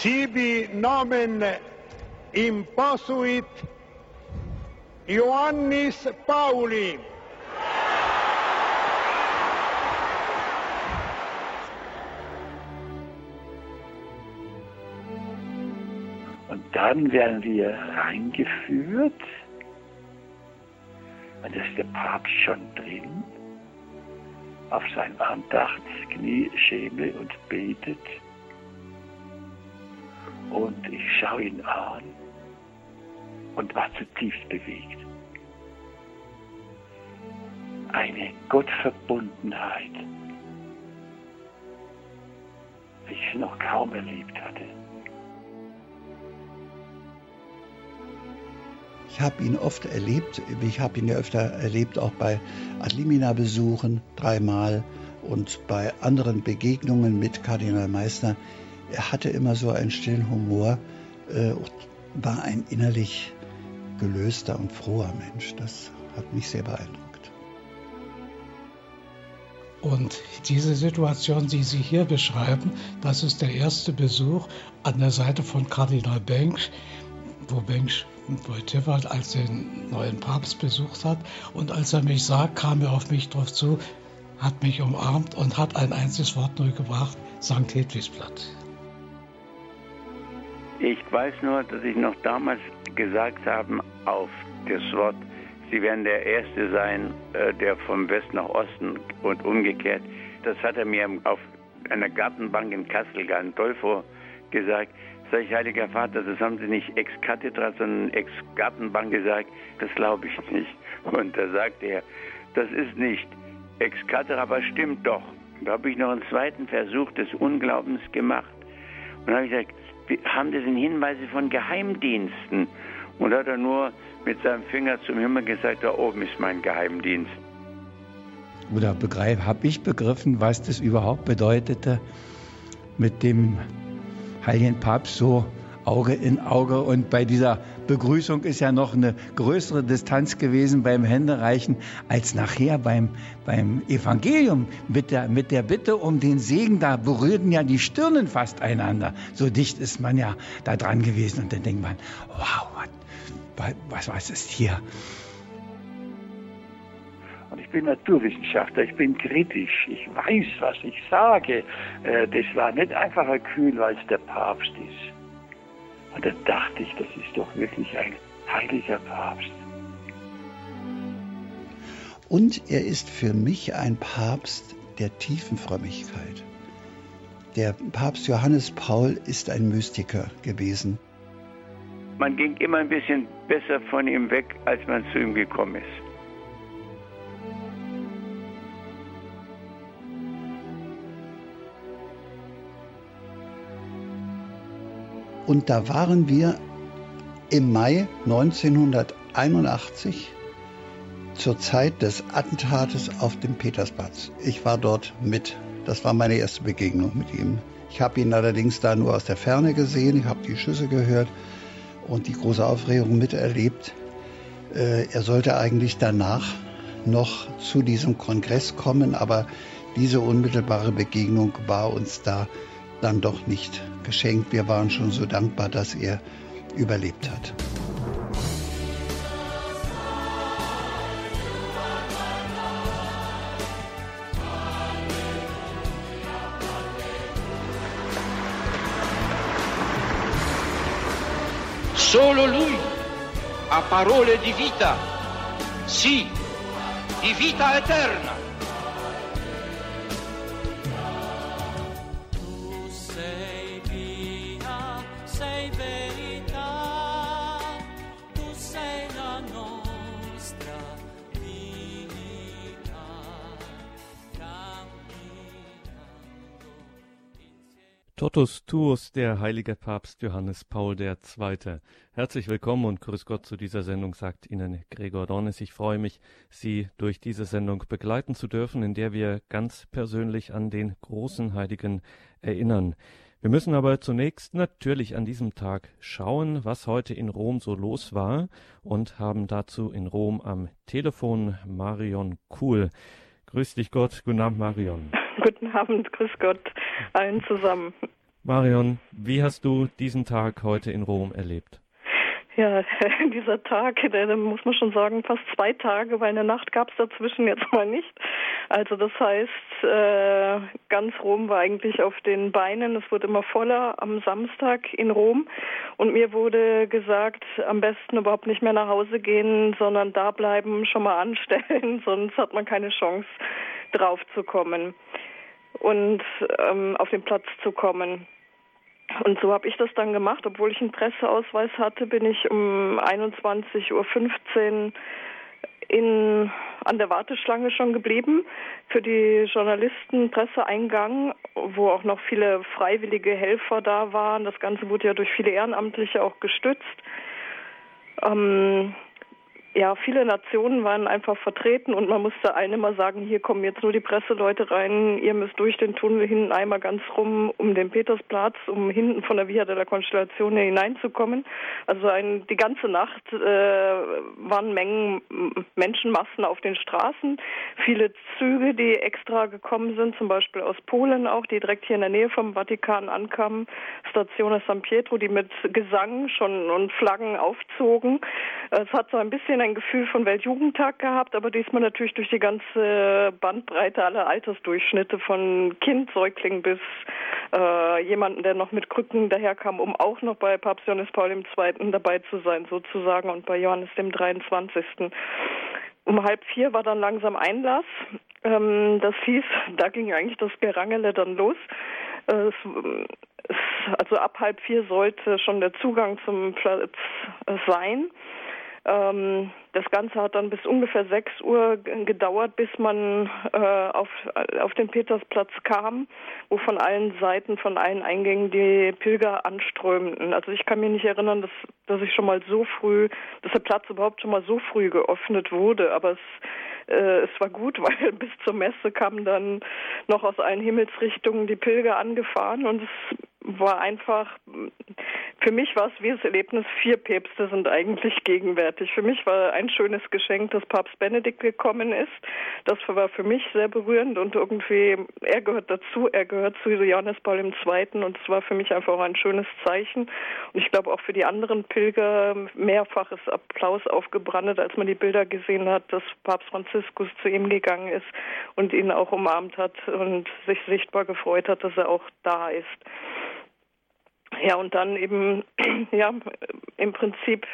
sibi nomen imposuit Ioannis Pauli. Und dann werden wir reingeführt. Und da ist der Papst schon drin, auf sein Andachtsknie schäme und betet. Und ich schaue ihn an und war zutiefst bewegt. Eine Gottverbundenheit, wie ich noch kaum erlebt hatte. Ich habe ihn oft erlebt, ich habe ihn ja öfter erlebt, auch bei Adlimina-Besuchen dreimal und bei anderen Begegnungen mit Kardinal Meissner. Er hatte immer so einen stillen Humor, äh, war ein innerlich gelöster und froher Mensch. Das hat mich sehr beeindruckt. Und diese Situation, die Sie hier beschreiben, das ist der erste Besuch an der Seite von Kardinal Bench, wo Bench Wojtyła als den neuen Papst besucht hat. Und als er mich sah, kam er auf mich drauf zu, hat mich umarmt und hat ein einziges Wort nur gebracht, St. Hedwigsblatt. Ich weiß nur, dass ich noch damals gesagt habe auf das Wort, Sie werden der Erste sein, äh, der vom West nach Osten und umgekehrt. Das hat er mir auf einer Gartenbank in Kassel Gandolfo gesagt. Sag ich, Heiliger Vater, das haben Sie nicht ex cathedra, sondern ex Gartenbank gesagt. Das glaube ich nicht. Und da sagt er, das ist nicht ex cathedra, aber stimmt doch. Da habe ich noch einen zweiten Versuch des Unglaubens gemacht. Und habe ich gesagt, haben das in Hinweise von Geheimdiensten? Und hat er nur mit seinem Finger zum Himmel gesagt, da oben ist mein Geheimdienst. Oder habe ich begriffen, was das überhaupt bedeutete, mit dem Heiligen Papst so Auge in Auge. Und bei dieser Begrüßung ist ja noch eine größere Distanz gewesen beim Händereichen als nachher beim, beim Evangelium. Mit der, mit der Bitte um den Segen, da berührten ja die Stirnen fast einander. So dicht ist man ja da dran gewesen. Und dann denkt man, wow, was, was, was ist hier? Und ich bin Naturwissenschaftler, ich bin kritisch, ich weiß, was ich sage. Äh, das war nicht einfach ein Kühl, weil es der Papst ist. Und da dachte ich, das ist doch wirklich ein heiliger Papst. Und er ist für mich ein Papst der tiefen Frömmigkeit. Der Papst Johannes Paul ist ein Mystiker gewesen. Man ging immer ein bisschen besser von ihm weg, als man zu ihm gekommen ist. Und da waren wir im Mai 1981 zur Zeit des Attentates auf dem Petersplatz. Ich war dort mit. Das war meine erste Begegnung mit ihm. Ich habe ihn allerdings da nur aus der Ferne gesehen. Ich habe die Schüsse gehört und die große Aufregung miterlebt. Äh, er sollte eigentlich danach noch zu diesem Kongress kommen, aber diese unmittelbare Begegnung war uns da dann doch nicht geschenkt. Wir waren schon so dankbar, dass er überlebt hat. Solo lui ha parole di vita, sì, di vita eterna. Totus Tuus, der heilige Papst Johannes Paul II. Herzlich willkommen und grüß Gott zu dieser Sendung, sagt Ihnen Gregor Dornes. Ich freue mich, Sie durch diese Sendung begleiten zu dürfen, in der wir ganz persönlich an den großen Heiligen erinnern. Wir müssen aber zunächst natürlich an diesem Tag schauen, was heute in Rom so los war und haben dazu in Rom am Telefon Marion Kuhl. Grüß dich Gott, guten Abend Marion. Guten Abend, grüß Gott allen zusammen. Marion, wie hast du diesen Tag heute in Rom erlebt? Ja, dieser Tag, da muss man schon sagen, fast zwei Tage, weil eine Nacht gab es dazwischen jetzt mal nicht. Also das heißt, äh, ganz Rom war eigentlich auf den Beinen. Es wurde immer voller am Samstag in Rom. Und mir wurde gesagt, am besten überhaupt nicht mehr nach Hause gehen, sondern da bleiben, schon mal anstellen, sonst hat man keine Chance drauf zu kommen und ähm, auf den Platz zu kommen. Und so habe ich das dann gemacht. Obwohl ich einen Presseausweis hatte, bin ich um 21.15 Uhr in, an der Warteschlange schon geblieben für die Journalisten Presseeingang, wo auch noch viele freiwillige Helfer da waren. Das Ganze wurde ja durch viele Ehrenamtliche auch gestützt. Ähm, ja, viele Nationen waren einfach vertreten und man musste allen immer sagen, hier kommen jetzt nur die Presseleute rein, ihr müsst durch den Tunnel hinten einmal ganz rum um den Petersplatz, um hinten von der Via della Constellation hineinzukommen. Also ein, die ganze Nacht äh, waren Mengen Menschenmassen auf den Straßen, viele Züge, die extra gekommen sind, zum Beispiel aus Polen auch, die direkt hier in der Nähe vom Vatikan ankamen, Station San Pietro, die mit Gesang schon und Flaggen aufzogen. Es hat so ein bisschen ein Gefühl von Weltjugendtag gehabt, aber diesmal natürlich durch die ganze Bandbreite aller Altersdurchschnitte von Kind, Säugling bis äh, jemanden, der noch mit Krücken daherkam, um auch noch bei Papst Johannes Paul II. dabei zu sein, sozusagen, und bei Johannes dem 23. Um halb vier war dann langsam Einlass. Ähm, das hieß, da ging eigentlich das Gerangele dann los. Äh, es, also ab halb vier sollte schon der Zugang zum Platz sein. Ähm, das Ganze hat dann bis ungefähr 6 Uhr gedauert, bis man äh, auf, auf den Petersplatz kam, wo von allen Seiten, von allen Eingängen die Pilger anströmten. Also ich kann mich nicht erinnern, dass, dass ich schon mal so früh, dass der Platz überhaupt schon mal so früh geöffnet wurde. Aber es, äh, es war gut, weil bis zur Messe kamen dann noch aus allen Himmelsrichtungen die Pilger angefahren und es war einfach, für mich war es wie das Erlebnis, vier Päpste sind eigentlich gegenwärtig. Für mich war ein schönes Geschenk, dass Papst Benedikt gekommen ist. Das war für mich sehr berührend und irgendwie, er gehört dazu, er gehört zu Johannes Paul II. und es war für mich einfach auch ein schönes Zeichen. Und ich glaube auch für die anderen Pilger mehrfaches Applaus aufgebrannt, als man die Bilder gesehen hat, dass Papst Franziskus zu ihm gegangen ist und ihn auch umarmt hat und sich sichtbar gefreut hat, dass er auch da ist. Ja, und dann eben, ja, im Prinzip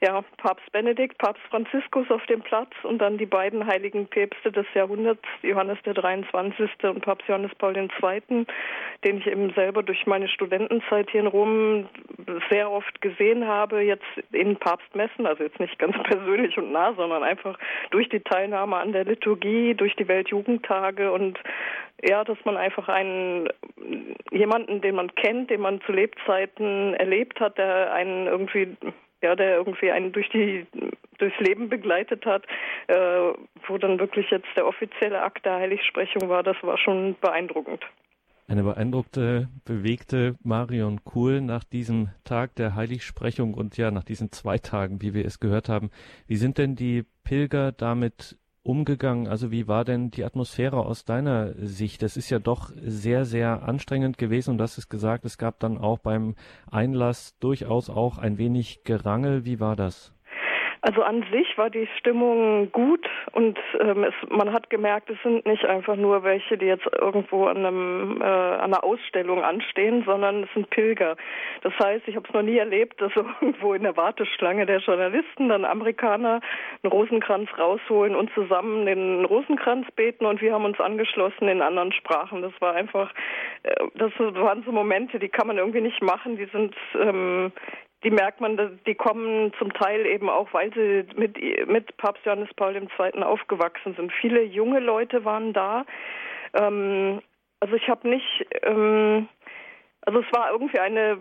ja, Papst Benedikt, Papst Franziskus auf dem Platz und dann die beiden heiligen Päpste des Jahrhunderts, Johannes der 23. und Papst Johannes Paul II., den ich eben selber durch meine Studentenzeit hier in Rom sehr oft gesehen habe, jetzt in Papstmessen, also jetzt nicht ganz persönlich und nah, sondern einfach durch die Teilnahme an der Liturgie, durch die Weltjugendtage und ja, dass man einfach einen jemanden, den man kennt, den man zu Lebzeiten erlebt hat, der einen irgendwie ja, der irgendwie einen durch die durchs Leben begleitet hat, äh, wo dann wirklich jetzt der offizielle Akt der Heiligsprechung war, das war schon beeindruckend. Eine beeindruckte, bewegte Marion Kuhl nach diesem Tag der Heiligsprechung und ja nach diesen zwei Tagen, wie wir es gehört haben. Wie sind denn die Pilger damit umgegangen? Also wie war denn die Atmosphäre aus deiner Sicht? Das ist ja doch sehr, sehr anstrengend gewesen und hast es gesagt, es gab dann auch beim Einlass durchaus auch ein wenig Gerangel. Wie war das? Also an sich war die Stimmung gut und ähm, es, man hat gemerkt, es sind nicht einfach nur welche, die jetzt irgendwo an, einem, äh, an einer Ausstellung anstehen, sondern es sind Pilger. Das heißt, ich habe es noch nie erlebt, dass irgendwo in der Warteschlange der Journalisten dann Amerikaner einen Rosenkranz rausholen und zusammen den Rosenkranz beten und wir haben uns angeschlossen in anderen Sprachen. Das war einfach, äh, das waren so Momente, die kann man irgendwie nicht machen. Die sind ähm, die merkt man, die kommen zum Teil eben auch, weil sie mit, mit Papst Johannes Paul II. aufgewachsen sind. Viele junge Leute waren da. Ähm, also ich habe nicht, ähm, also es war irgendwie eine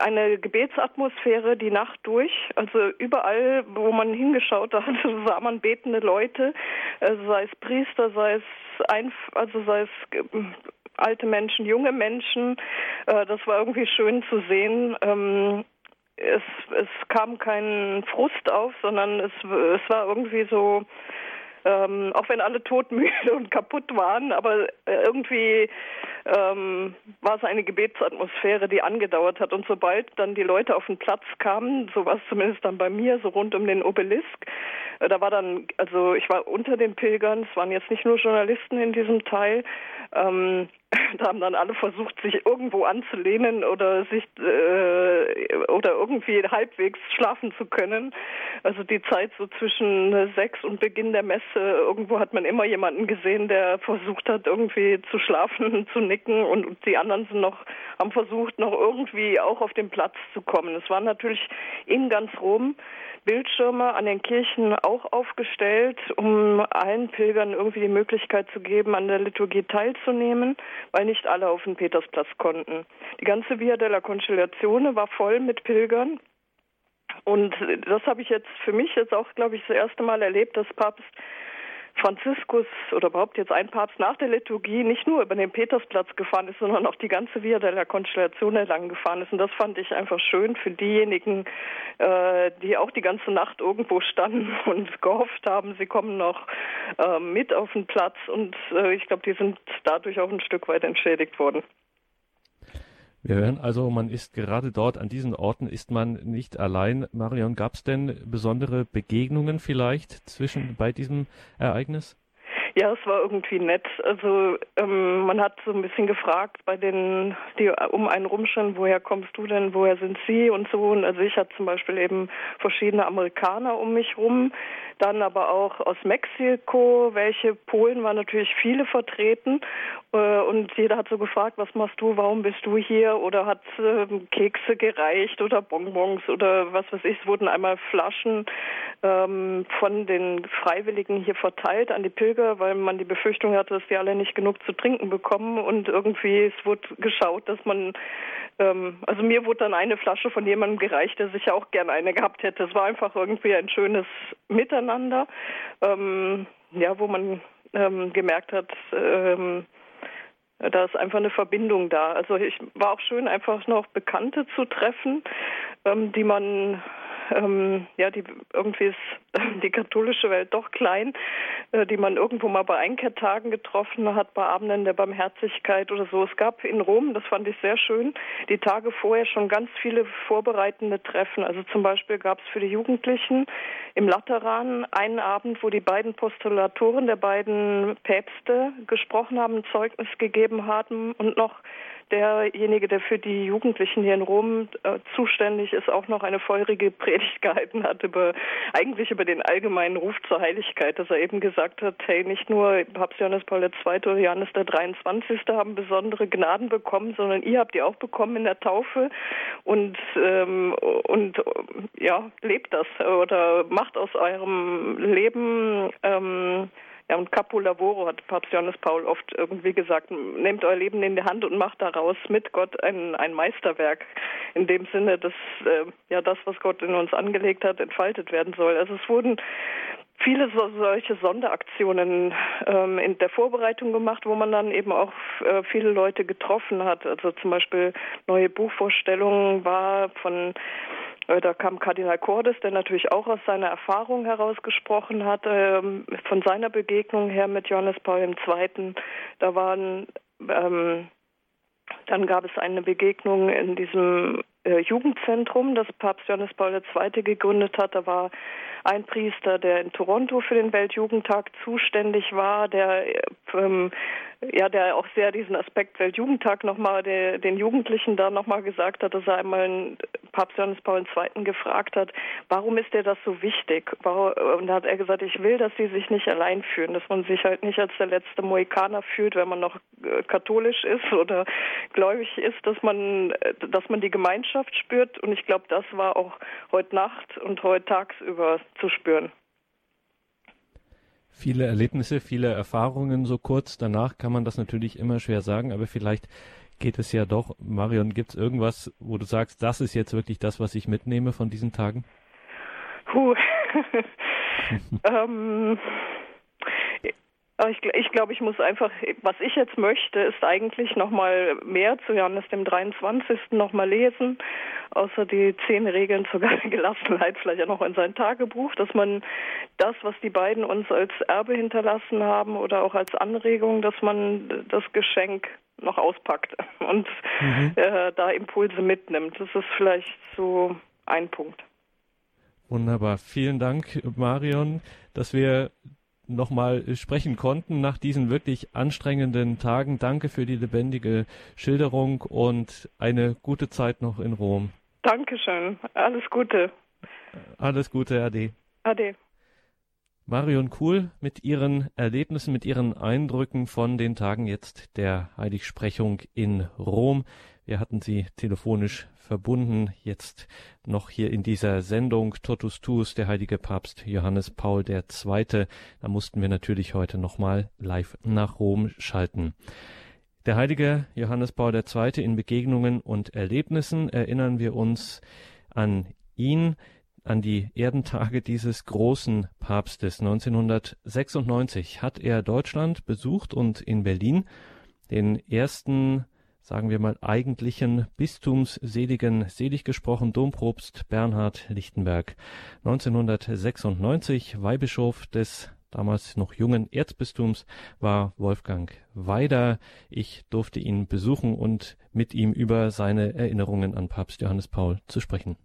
eine Gebetsatmosphäre die Nacht durch. Also überall, wo man hingeschaut hat, sah man betende Leute, äh, sei es Priester, sei es ein, also sei es ähm, alte Menschen, junge Menschen. Äh, das war irgendwie schön zu sehen. Es, es kam kein Frust auf, sondern es, es war irgendwie so, ähm, auch wenn alle todmüde und kaputt waren, aber äh, irgendwie ähm, war es eine Gebetsatmosphäre, die angedauert hat. Und sobald dann die Leute auf den Platz kamen, so war es zumindest dann bei mir, so rund um den Obelisk, äh, da war dann, also ich war unter den Pilgern, es waren jetzt nicht nur Journalisten in diesem Teil, ähm, da haben dann alle versucht, sich irgendwo anzulehnen oder sich äh, oder irgendwie halbwegs schlafen zu können. Also die Zeit so zwischen sechs und Beginn der Messe, irgendwo hat man immer jemanden gesehen, der versucht hat, irgendwie zu schlafen, zu nicken und die anderen sind noch, haben versucht, noch irgendwie auch auf den Platz zu kommen. Es war natürlich in ganz Rom Bildschirme an den Kirchen auch aufgestellt, um allen Pilgern irgendwie die Möglichkeit zu geben, an der Liturgie teilzunehmen, weil nicht alle auf den Petersplatz konnten. Die ganze Via della Conciliazione war voll mit Pilgern. Und das habe ich jetzt für mich jetzt auch, glaube ich, das erste Mal erlebt, dass Papst Franziskus oder überhaupt jetzt ein Papst nach der Liturgie nicht nur über den Petersplatz gefahren ist, sondern auch die ganze Via della Constellazione lang gefahren ist. Und das fand ich einfach schön für diejenigen, äh, die auch die ganze Nacht irgendwo standen und gehofft haben, sie kommen noch äh, mit auf den Platz. Und äh, ich glaube, die sind dadurch auch ein Stück weit entschädigt worden. Wir hören also, man ist gerade dort an diesen Orten ist man nicht allein. Marion, gab es denn besondere Begegnungen vielleicht zwischen bei diesem Ereignis? Ja, es war irgendwie nett. Also ähm, man hat so ein bisschen gefragt bei den, die um einen rumstanden, woher kommst du denn, woher sind sie und so. Und also ich hatte zum Beispiel eben verschiedene Amerikaner um mich rum, dann aber auch aus Mexiko, welche Polen waren natürlich viele vertreten äh, und jeder hat so gefragt, was machst du, warum bist du hier oder hat äh, Kekse gereicht oder Bonbons oder was weiß ich. Es wurden einmal Flaschen ähm, von den Freiwilligen hier verteilt an die Pilger, weil man die Befürchtung hatte, dass die alle nicht genug zu trinken bekommen und irgendwie es wurde geschaut, dass man ähm, also mir wurde dann eine Flasche von jemandem gereicht, der sicher auch gerne eine gehabt hätte. Es war einfach irgendwie ein schönes Miteinander, ähm, ja, wo man ähm, gemerkt hat, ähm, da ist einfach eine Verbindung da. Also ich war auch schön, einfach noch Bekannte zu treffen, ähm, die man ähm, ja, die irgendwie ist die katholische Welt doch klein, äh, die man irgendwo mal bei Einkehrtagen getroffen hat, bei Abenden der Barmherzigkeit oder so. Es gab in Rom, das fand ich sehr schön, die Tage vorher schon ganz viele vorbereitende Treffen. Also zum Beispiel gab es für die Jugendlichen im Lateran einen Abend, wo die beiden Postulatoren der beiden Päpste gesprochen haben, Zeugnis gegeben haben und noch derjenige, der für die Jugendlichen hier in Rom äh, zuständig ist, auch noch eine feurige Predigt gehalten hat über eigentlich über den allgemeinen Ruf zur Heiligkeit, dass er eben gesagt hat, hey, nicht nur Papst Johannes Paul II. oder Johannes der 23. haben besondere Gnaden bekommen, sondern ihr habt die auch bekommen in der Taufe und ähm, und ja, lebt das oder macht aus eurem Leben ähm, ja, und Capo Lavoro hat Papst Johannes Paul oft irgendwie gesagt, nehmt euer Leben in die Hand und macht daraus mit Gott ein, ein Meisterwerk. In dem Sinne, dass äh, ja das, was Gott in uns angelegt hat, entfaltet werden soll. Also es wurden viele so, solche Sonderaktionen ähm, in der Vorbereitung gemacht, wo man dann eben auch äh, viele Leute getroffen hat. Also zum Beispiel neue Buchvorstellungen war von da kam Kardinal Cordes, der natürlich auch aus seiner Erfahrung heraus gesprochen hat, ähm, von seiner Begegnung her mit Johannes Paul II. Da waren, ähm, dann gab es eine Begegnung in diesem äh, Jugendzentrum, das Papst Johannes Paul II. gegründet hat. Da war ein Priester, der in Toronto für den Weltjugendtag zuständig war, der ähm, ja, der auch sehr diesen Aspekt Weltjugendtag nochmal den Jugendlichen da nochmal gesagt hat, dass er einmal Papst Johannes Paul II. gefragt hat, warum ist dir das so wichtig? Und da hat er gesagt, ich will, dass sie sich nicht allein fühlen, dass man sich halt nicht als der letzte Mohikaner fühlt, wenn man noch äh, katholisch ist oder gläubig ist, dass man, äh, dass man die Gemeinschaft spürt. Und ich glaube, das war auch heute Nacht und heute tagsüber zu spüren. Viele Erlebnisse, viele Erfahrungen so kurz danach kann man das natürlich immer schwer sagen, aber vielleicht geht es ja doch. Marion, gibt es irgendwas, wo du sagst, das ist jetzt wirklich das, was ich mitnehme von diesen Tagen? Puh. ähm, Ich, ich glaube, ich muss einfach, was ich jetzt möchte, ist eigentlich nochmal mehr zu Johannes dem 23. nochmal lesen, außer die zehn Regeln zur Gelassenheit, vielleicht ja noch in sein Tagebuch, dass man das, was die beiden uns als Erbe hinterlassen haben oder auch als Anregung, dass man das Geschenk noch auspackt und mhm. äh, da Impulse mitnimmt. Das ist vielleicht so ein Punkt. Wunderbar. Vielen Dank, Marion, dass wir nochmal sprechen konnten nach diesen wirklich anstrengenden Tagen. Danke für die lebendige Schilderung und eine gute Zeit noch in Rom. Dankeschön. Alles Gute. Alles Gute, Ade. Ade. Marion Kuhl mit ihren Erlebnissen, mit ihren Eindrücken von den Tagen jetzt der Heiligsprechung in Rom. Wir hatten sie telefonisch verbunden, jetzt noch hier in dieser Sendung Totus Tuus, der heilige Papst Johannes Paul II. Da mussten wir natürlich heute nochmal live nach Rom schalten. Der heilige Johannes Paul II. in Begegnungen und Erlebnissen erinnern wir uns an ihn, an die Erdentage dieses großen Papstes. 1996 hat er Deutschland besucht und in Berlin den ersten sagen wir mal, eigentlichen Bistumsseligen, selig gesprochen Dompropst Bernhard Lichtenberg. 1996 Weihbischof des damals noch jungen Erzbistums war Wolfgang Weider. Ich durfte ihn besuchen und mit ihm über seine Erinnerungen an Papst Johannes Paul zu sprechen.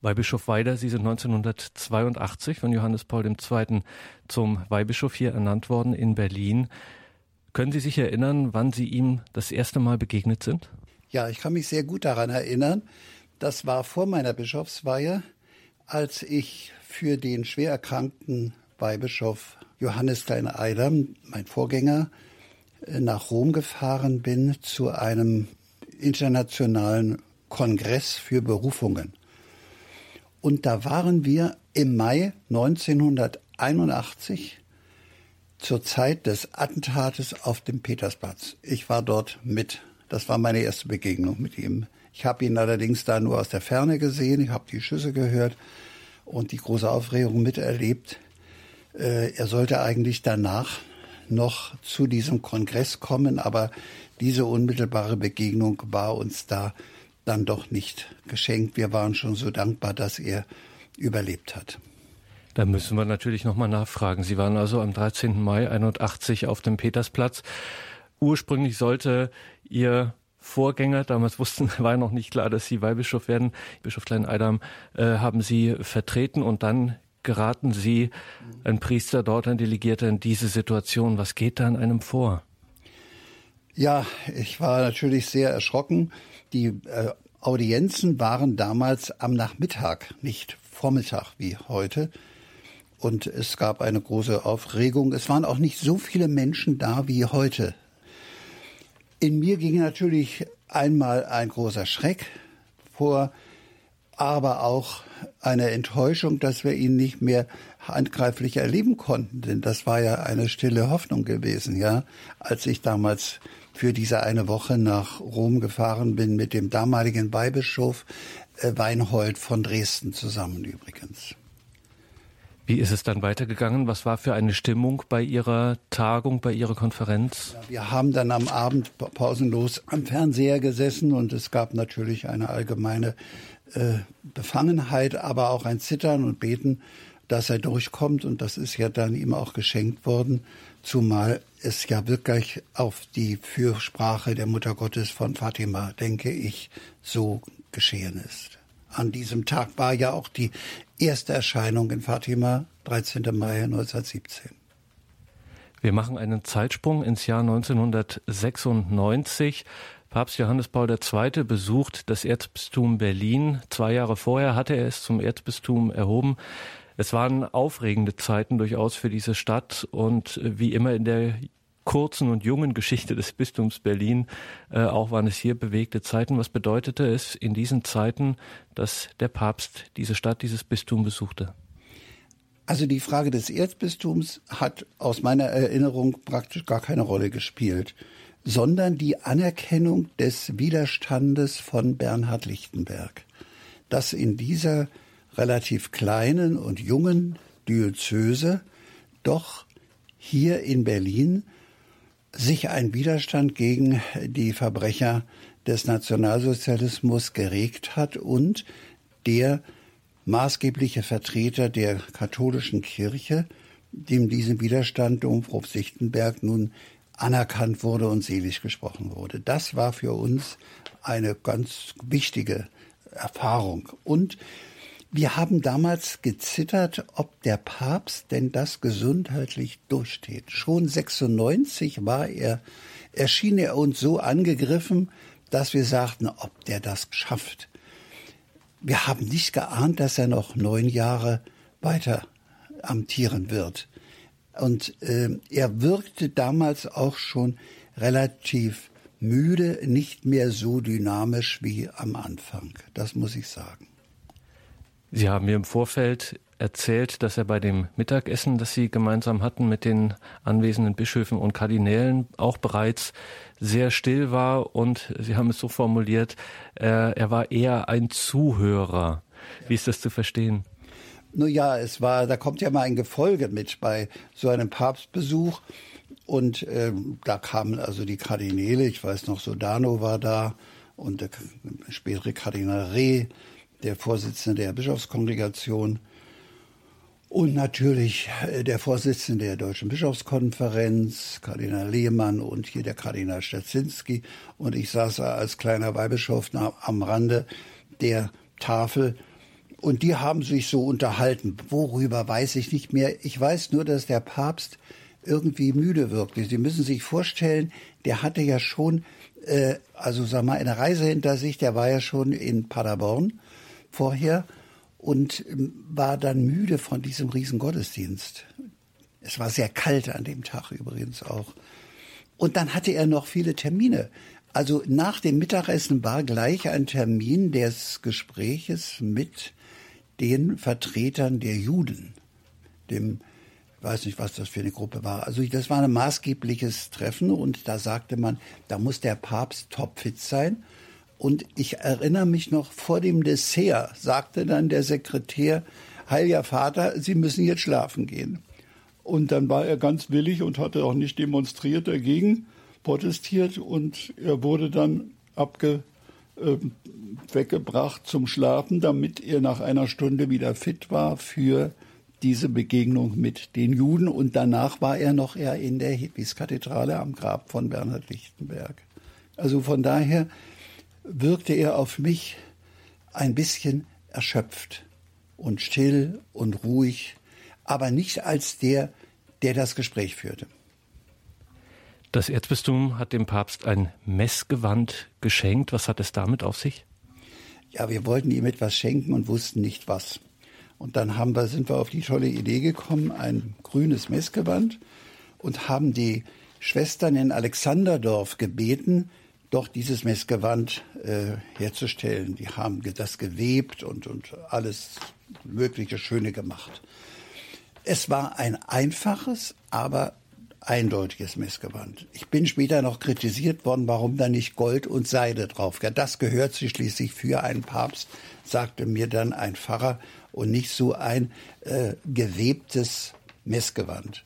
Weihbischof Weider, Sie sind 1982 von Johannes Paul II. zum Weihbischof hier ernannt worden in Berlin. Können Sie sich erinnern, wann Sie ihm das erste Mal begegnet sind? Ja, ich kann mich sehr gut daran erinnern. Das war vor meiner Bischofsweihe, als ich für den schwer erkrankten Weihbischof Johannes Klein-Eiler, mein Vorgänger, nach Rom gefahren bin zu einem internationalen Kongress für Berufungen. Und da waren wir im Mai 1981 zur Zeit des Attentates auf dem Petersplatz. Ich war dort mit. Das war meine erste Begegnung mit ihm. Ich habe ihn allerdings da nur aus der Ferne gesehen. Ich habe die Schüsse gehört und die große Aufregung miterlebt. Äh, er sollte eigentlich danach noch zu diesem Kongress kommen, aber diese unmittelbare Begegnung war uns da dann doch nicht geschenkt. Wir waren schon so dankbar, dass er überlebt hat. Da müssen wir natürlich nochmal nachfragen. Sie waren also am 13. Mai 81 auf dem Petersplatz. Ursprünglich sollte Ihr Vorgänger, damals wussten, war noch nicht klar, dass Sie Weihbischof werden, Bischof Klein-Eidam, äh, haben Sie vertreten und dann geraten Sie, ein Priester dort, ein Delegierter, in diese Situation. Was geht da in einem vor? Ja, ich war natürlich sehr erschrocken. Die äh, Audienzen waren damals am Nachmittag, nicht Vormittag wie heute und es gab eine große Aufregung. Es waren auch nicht so viele Menschen da wie heute. In mir ging natürlich einmal ein großer Schreck vor, aber auch eine Enttäuschung, dass wir ihn nicht mehr handgreiflich erleben konnten, denn das war ja eine stille Hoffnung gewesen, ja, als ich damals für diese eine Woche nach Rom gefahren bin mit dem damaligen Weihbischof äh, Weinhold von Dresden zusammen übrigens. Wie ist es dann weitergegangen? Was war für eine Stimmung bei Ihrer Tagung, bei Ihrer Konferenz? Ja, wir haben dann am Abend pausenlos am Fernseher gesessen und es gab natürlich eine allgemeine äh, Befangenheit, aber auch ein Zittern und Beten, dass er durchkommt und das ist ja dann ihm auch geschenkt worden, zumal es ja wirklich auf die Fürsprache der Mutter Gottes von Fatima, denke ich, so geschehen ist. An diesem Tag war ja auch die erste Erscheinung in Fatima, 13. Mai 1917. Wir machen einen Zeitsprung ins Jahr 1996. Papst Johannes Paul II. besucht das Erzbistum Berlin. Zwei Jahre vorher hatte er es zum Erzbistum erhoben. Es waren aufregende Zeiten durchaus für diese Stadt und wie immer in der kurzen und jungen Geschichte des Bistums Berlin, äh, auch waren es hier bewegte Zeiten. Was bedeutete es in diesen Zeiten, dass der Papst diese Stadt, dieses Bistum besuchte? Also die Frage des Erzbistums hat aus meiner Erinnerung praktisch gar keine Rolle gespielt, sondern die Anerkennung des Widerstandes von Bernhard Lichtenberg, dass in dieser relativ kleinen und jungen Diözese doch hier in Berlin sich ein Widerstand gegen die Verbrecher des Nationalsozialismus geregt hat und der maßgebliche Vertreter der katholischen Kirche, dem diesem Widerstand Domprof Sichtenberg nun anerkannt wurde und selig gesprochen wurde. Das war für uns eine ganz wichtige Erfahrung. Und wir haben damals gezittert, ob der Papst denn das gesundheitlich durchsteht. Schon 96 war er, erschien er uns so angegriffen, dass wir sagten, ob der das schafft. Wir haben nicht geahnt, dass er noch neun Jahre weiter amtieren wird. Und äh, er wirkte damals auch schon relativ müde, nicht mehr so dynamisch wie am Anfang. Das muss ich sagen. Sie haben mir im Vorfeld erzählt, dass er bei dem Mittagessen, das Sie gemeinsam hatten mit den anwesenden Bischöfen und Kardinälen, auch bereits sehr still war und Sie haben es so formuliert, äh, er war eher ein Zuhörer. Wie ist das zu verstehen? Nun ja, es war, da kommt ja mal ein Gefolge mit bei so einem Papstbesuch. Und ähm, da kamen also die Kardinäle, ich weiß noch, Sodano war da und der spätere Kardinal Reh, der Vorsitzende der Bischofskongregation und natürlich äh, der Vorsitzende der Deutschen Bischofskonferenz, Kardinal Lehmann und hier der Kardinal Stadzinski. Und ich saß als kleiner Weihbischof am Rande der Tafel und die haben sich so unterhalten. Worüber weiß ich nicht mehr. Ich weiß nur, dass der Papst irgendwie müde wirkte. Sie müssen sich vorstellen, der hatte ja schon, äh, also sag mal, eine Reise hinter sich. Der war ja schon in Paderborn vorher und ähm, war dann müde von diesem riesen Gottesdienst. Es war sehr kalt an dem Tag übrigens auch. Und dann hatte er noch viele Termine. Also nach dem Mittagessen war gleich ein Termin des Gespräches mit den Vertretern der Juden, dem weiß nicht, was das für eine Gruppe war. Also das war ein maßgebliches Treffen und da sagte man, da muss der Papst topfit sein. Und ich erinnere mich noch, vor dem Dessert sagte dann der Sekretär, Heiliger Vater, Sie müssen jetzt schlafen gehen. Und dann war er ganz willig und hatte auch nicht demonstriert dagegen, protestiert und er wurde dann abge, äh, weggebracht zum Schlafen, damit er nach einer Stunde wieder fit war für diese Begegnung mit den Juden. Und danach war er noch eher in der Hedwigskathedrale am Grab von Bernhard Lichtenberg. Also von daher wirkte er auf mich ein bisschen erschöpft und still und ruhig, aber nicht als der, der das Gespräch führte. Das Erzbistum hat dem Papst ein Messgewand geschenkt. Was hat es damit auf sich? Ja, wir wollten ihm etwas schenken und wussten nicht was. Und dann haben wir, sind wir auf die tolle Idee gekommen, ein grünes Messgewand und haben die Schwestern in Alexanderdorf gebeten, doch dieses Messgewand äh, herzustellen. Die haben das gewebt und, und alles mögliche Schöne gemacht. Es war ein einfaches, aber eindeutiges Messgewand. Ich bin später noch kritisiert worden, warum da nicht Gold und Seide drauf. Ja, das gehört sich schließlich für einen Papst, sagte mir dann ein Pfarrer, und nicht so ein äh, gewebtes Messgewand.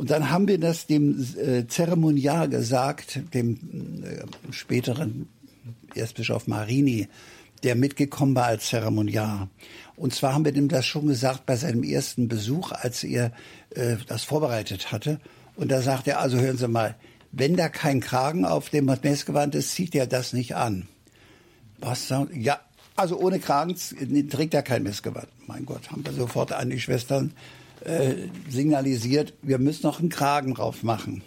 Und dann haben wir das dem äh, Zeremonial gesagt, dem äh, späteren Erzbischof Marini, der mitgekommen war als Zeremonial. Und zwar haben wir dem das schon gesagt bei seinem ersten Besuch, als er äh, das vorbereitet hatte. Und da sagt er, also hören Sie mal, wenn da kein Kragen auf dem Messgewand ist, zieht er das nicht an. Was? Ja, also ohne Kragen trägt er kein Messgewand. Mein Gott, haben wir sofort an die Schwestern äh, signalisiert, wir müssen noch einen Kragen drauf machen.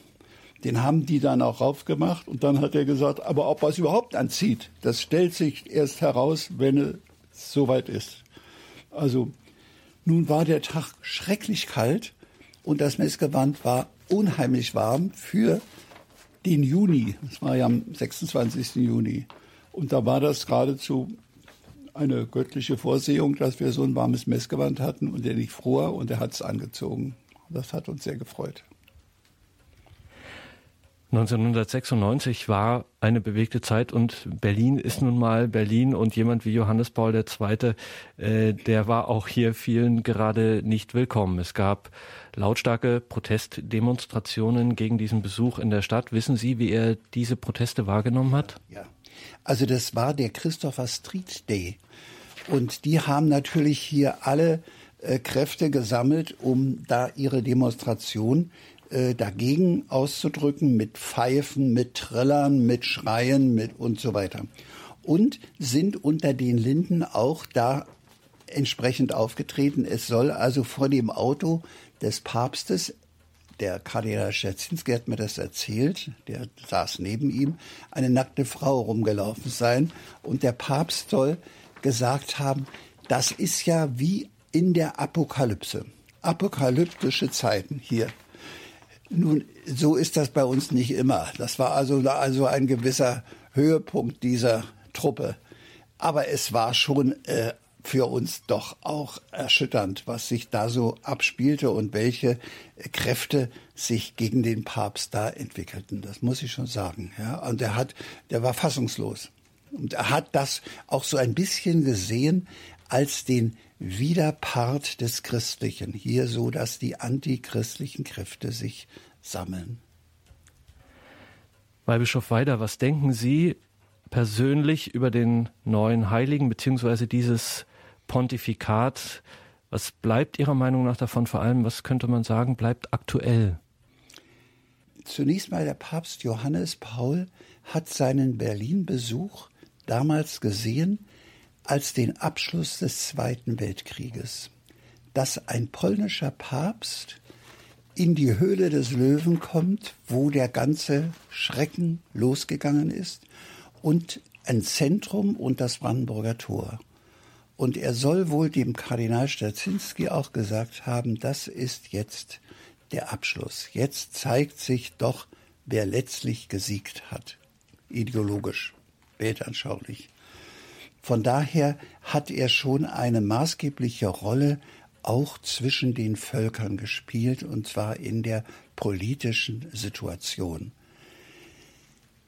Den haben die dann auch raufgemacht und dann hat er gesagt, aber ob er es überhaupt anzieht, das stellt sich erst heraus, wenn es soweit ist. Also nun war der Tag schrecklich kalt und das Messgewand war unheimlich warm für den Juni. Das war ja am 26. Juni. Und da war das geradezu eine göttliche Vorsehung, dass wir so ein warmes Messgewand hatten und er nicht fror und er hat es angezogen. Das hat uns sehr gefreut. 1996 war eine bewegte Zeit und Berlin ist nun mal Berlin und jemand wie Johannes Paul II., äh, der war auch hier vielen gerade nicht willkommen. Es gab lautstarke Protestdemonstrationen gegen diesen Besuch in der Stadt. Wissen Sie, wie er diese Proteste wahrgenommen hat? Ja, also das war der Christopher Street Day und die haben natürlich hier alle äh, Kräfte gesammelt, um da ihre Demonstration äh, dagegen auszudrücken mit Pfeifen, mit Trillern, mit Schreien mit und so weiter. Und sind unter den Linden auch da entsprechend aufgetreten. Es soll also vor dem Auto des Papstes, der Kardinal Szczecinski hat mir das erzählt, der saß neben ihm, eine nackte Frau rumgelaufen sein. Und der Papst soll gesagt haben, das ist ja wie in der Apokalypse. Apokalyptische Zeiten hier. Nun, so ist das bei uns nicht immer. Das war also, also ein gewisser Höhepunkt dieser Truppe. Aber es war schon äh, für uns doch auch erschütternd, was sich da so abspielte und welche Kräfte sich gegen den Papst da entwickelten. Das muss ich schon sagen. Ja, und er hat, der war fassungslos. Und er hat das auch so ein bisschen gesehen als den Widerpart des Christlichen. Hier so, dass die antichristlichen Kräfte sich sammeln. Weihbischof Weider, was denken Sie persönlich über den neuen Heiligen bzw. dieses Pontifikat? Was bleibt Ihrer Meinung nach davon? Vor allem, was könnte man sagen, bleibt aktuell? Zunächst mal der Papst Johannes Paul hat seinen Berlin-Besuch damals gesehen als den Abschluss des Zweiten Weltkrieges, dass ein polnischer Papst in die Höhle des Löwen kommt, wo der ganze Schrecken losgegangen ist, und ein Zentrum und das Brandenburger Tor. Und er soll wohl dem Kardinal Stacinski auch gesagt haben, das ist jetzt der Abschluss. Jetzt zeigt sich doch, wer letztlich gesiegt hat. Ideologisch, weltanschaulich. Von daher hat er schon eine maßgebliche Rolle auch zwischen den Völkern gespielt, und zwar in der politischen Situation.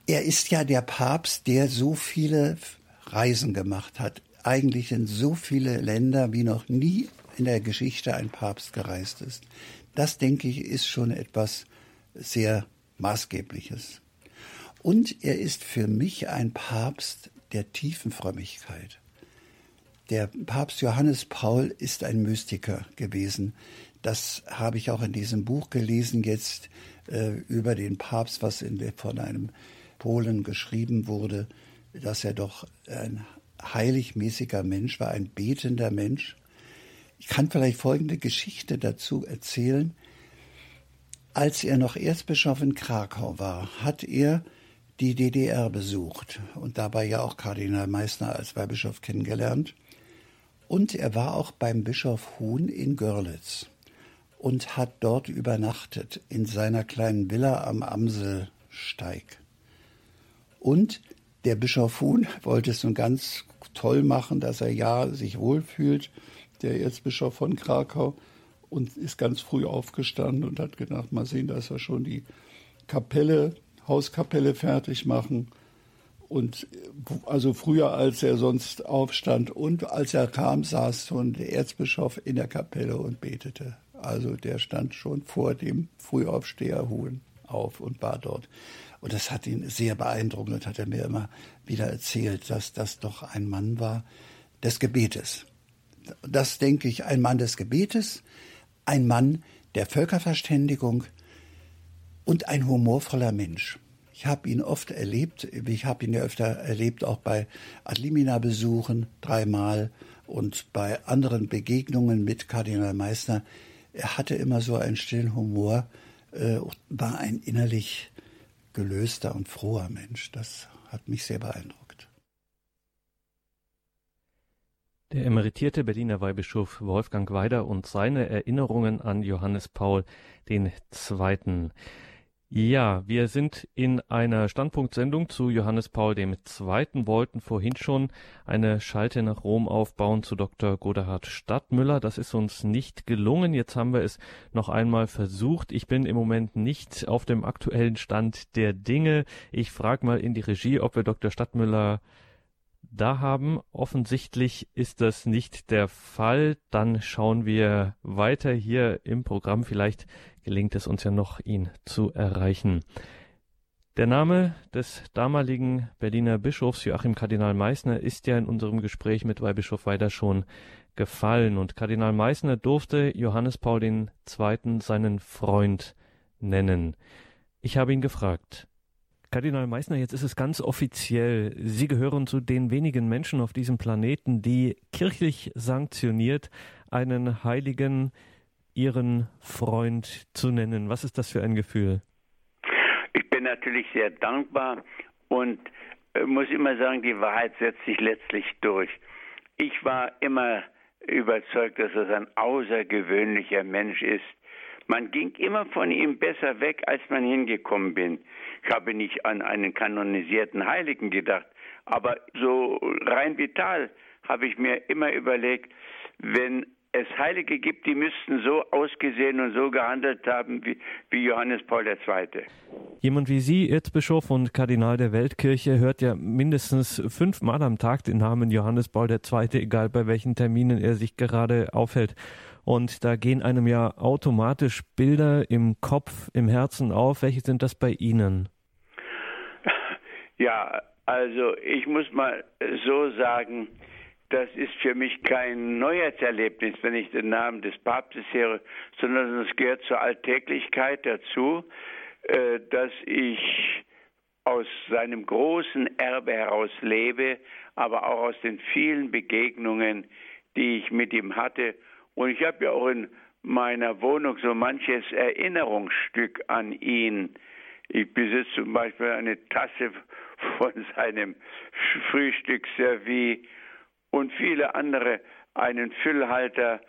Er ist ja der Papst, der so viele Reisen gemacht hat, eigentlich in so viele Länder, wie noch nie in der Geschichte ein Papst gereist ist. Das, denke ich, ist schon etwas sehr Maßgebliches. Und er ist für mich ein Papst, der tiefen Frömmigkeit. Der Papst Johannes Paul ist ein Mystiker gewesen. Das habe ich auch in diesem Buch gelesen jetzt äh, über den Papst, was in, von einem Polen geschrieben wurde, dass er doch ein heiligmäßiger Mensch war, ein betender Mensch. Ich kann vielleicht folgende Geschichte dazu erzählen. Als er noch Erzbischof in Krakau war, hat er die DDR besucht und dabei ja auch Kardinal Meissner als Weihbischof kennengelernt. Und er war auch beim Bischof Huhn in Görlitz und hat dort übernachtet in seiner kleinen Villa am Amselsteig. Und der Bischof Huhn wollte es nun ganz toll machen, dass er ja sich wohlfühlt, der Erzbischof von Krakau, und ist ganz früh aufgestanden und hat gedacht, mal sehen, dass wir schon die Kapelle Hauskapelle fertig machen. Und also früher, als er sonst aufstand und als er kam, saß schon der Erzbischof in der Kapelle und betete. Also der stand schon vor dem Frühaufsteherhuhn auf und war dort. Und das hat ihn sehr beeindruckt und hat er mir immer wieder erzählt, dass das doch ein Mann war des Gebetes. Das denke ich, ein Mann des Gebetes, ein Mann der Völkerverständigung, und ein humorvoller Mensch. Ich habe ihn oft erlebt, ich habe ihn ja öfter erlebt, auch bei Adlimina-Besuchen dreimal und bei anderen Begegnungen mit Kardinal Meissner. Er hatte immer so einen stillen Humor, äh, war ein innerlich gelöster und froher Mensch. Das hat mich sehr beeindruckt. Der emeritierte Berliner Weihbischof Wolfgang Weider und seine Erinnerungen an Johannes Paul II. Ja, wir sind in einer Standpunktsendung zu Johannes Paul II. wollten vorhin schon eine Schalte nach Rom aufbauen zu Dr. Godehard Stadtmüller. Das ist uns nicht gelungen. Jetzt haben wir es noch einmal versucht. Ich bin im Moment nicht auf dem aktuellen Stand der Dinge. Ich frage mal in die Regie, ob wir Dr. Stadtmüller da haben. Offensichtlich ist das nicht der Fall. Dann schauen wir weiter hier im Programm. Vielleicht gelingt es uns ja noch, ihn zu erreichen. Der Name des damaligen Berliner Bischofs Joachim Kardinal Meissner ist ja in unserem Gespräch mit Weihbischof Weider schon gefallen und Kardinal Meissner durfte Johannes Paul II. seinen Freund nennen. Ich habe ihn gefragt, Kardinal Meissner, jetzt ist es ganz offiziell. Sie gehören zu den wenigen Menschen auf diesem Planeten, die kirchlich sanktioniert einen Heiligen Ihren Freund zu nennen. Was ist das für ein Gefühl? Ich bin natürlich sehr dankbar und äh, muss immer sagen, die Wahrheit setzt sich letztlich durch. Ich war immer überzeugt, dass es ein außergewöhnlicher Mensch ist, man ging immer von ihm besser weg, als man hingekommen bin. Ich habe nicht an einen kanonisierten Heiligen gedacht, aber so rein vital habe ich mir immer überlegt, wenn es Heilige gibt, die müssten so ausgesehen und so gehandelt haben wie, wie Johannes Paul II. Jemand wie Sie, Erzbischof und Kardinal der Weltkirche, hört ja mindestens fünfmal am Tag den Namen Johannes Paul II., egal bei welchen Terminen er sich gerade aufhält. Und da gehen einem ja automatisch Bilder im Kopf, im Herzen auf. Welche sind das bei Ihnen? Ja, also ich muss mal so sagen, das ist für mich kein Neuheitserlebnis, wenn ich den Namen des Papstes höre, sondern es gehört zur Alltäglichkeit dazu, äh, dass ich aus seinem großen Erbe heraus lebe, aber auch aus den vielen Begegnungen, die ich mit ihm hatte und ich habe ja auch in meiner Wohnung so manches Erinnerungsstück an ihn. Ich besitze zum Beispiel eine Tasse von seinem Frühstücksservie und viele andere, einen Füllhalter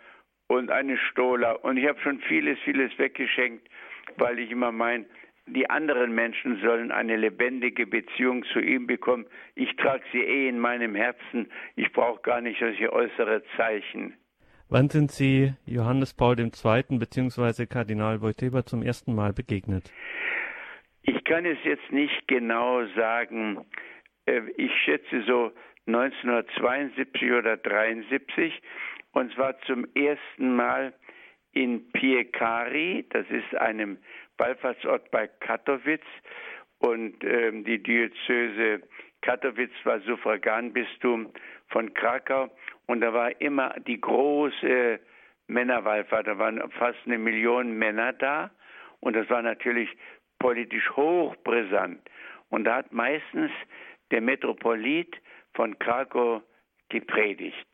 und eine Stola. Und ich habe schon vieles, vieles weggeschenkt, weil ich immer meine, die anderen Menschen sollen eine lebendige Beziehung zu ihm bekommen. Ich trage sie eh in meinem Herzen. Ich brauche gar nicht solche äußere Zeichen. Wann sind Sie Johannes Paul II. bzw. Kardinal Wojtyła zum ersten Mal begegnet? Ich kann es jetzt nicht genau sagen. Äh, ich schätze so 1972 oder 73 und zwar zum ersten Mal in Piekari, das ist einem Wallfahrtsort bei Katowice und ähm, die Diözese Katowice war Suffraganbistum von Krakau und da war immer die große Männerwallfahrt. Da waren fast eine Million Männer da. Und das war natürlich politisch hochbrisant. Und da hat meistens der Metropolit von Krakau gepredigt.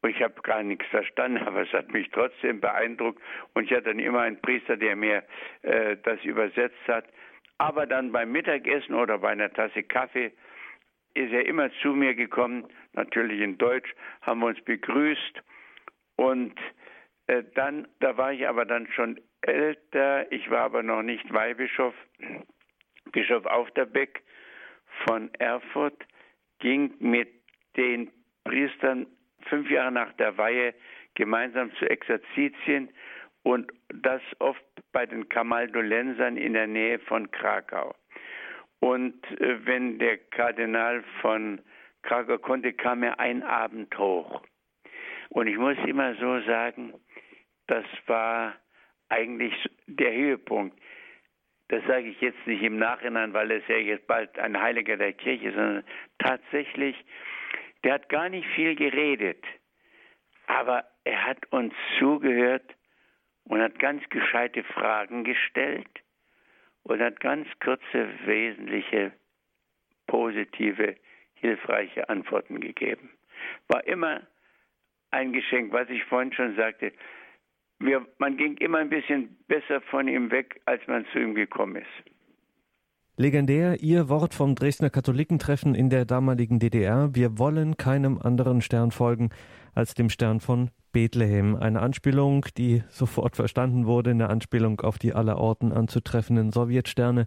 Und ich habe gar nichts verstanden, aber es hat mich trotzdem beeindruckt. Und ich hatte dann immer einen Priester, der mir äh, das übersetzt hat. Aber dann beim Mittagessen oder bei einer Tasse Kaffee ist er immer zu mir gekommen, natürlich in Deutsch, haben wir uns begrüßt und äh, dann, da war ich aber dann schon älter, ich war aber noch nicht Weihbischof, Bischof Aufterbeck von Erfurt, ging mit den Priestern fünf Jahre nach der Weihe gemeinsam zu Exerzitien und das oft bei den Kamaldolensern in der Nähe von Krakau. Und äh, wenn der Kardinal von Krakau konnte, kam er ein Abend hoch. Und ich muss immer so sagen, das war eigentlich der Höhepunkt. Das sage ich jetzt nicht im Nachhinein, weil es ja jetzt bald ein Heiliger der Kirche ist, sondern tatsächlich, der hat gar nicht viel geredet, aber er hat uns zugehört und hat ganz gescheite Fragen gestellt und hat ganz kurze, wesentliche, positive, hilfreiche Antworten gegeben. War immer ein Geschenk, was ich vorhin schon sagte. Wir, man ging immer ein bisschen besser von ihm weg, als man zu ihm gekommen ist. Legendär Ihr Wort vom Dresdner Katholikentreffen in der damaligen DDR. Wir wollen keinem anderen Stern folgen als dem Stern von Bethlehem. Eine Anspielung, die sofort verstanden wurde, eine Anspielung auf die allerorten anzutreffenden Sowjetsterne.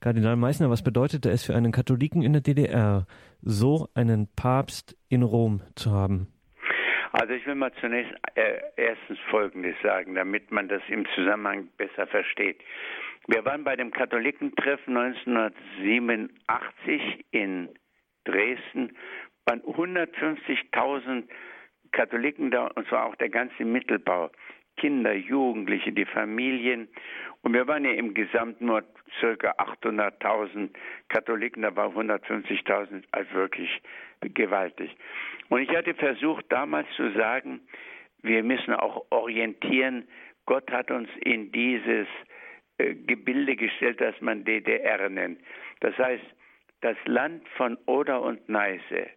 Kardinal Meissner, was bedeutete es für einen Katholiken in der DDR, so einen Papst in Rom zu haben? Also ich will mal zunächst äh, erstens Folgendes sagen, damit man das im Zusammenhang besser versteht. Wir waren bei dem Katholikentreffen 1987 in Dresden, waren 150.000 Katholiken da, und zwar auch der ganze Mittelbau. Kinder, Jugendliche, die Familien. Und wir waren ja im Gesamt nur circa 800.000 Katholiken, da war 150.000, also wirklich gewaltig. Und ich hatte versucht damals zu sagen, wir müssen auch orientieren. Gott hat uns in dieses äh, Gebilde gestellt, das man DDR nennt. Das heißt, das Land von Oder und Neiße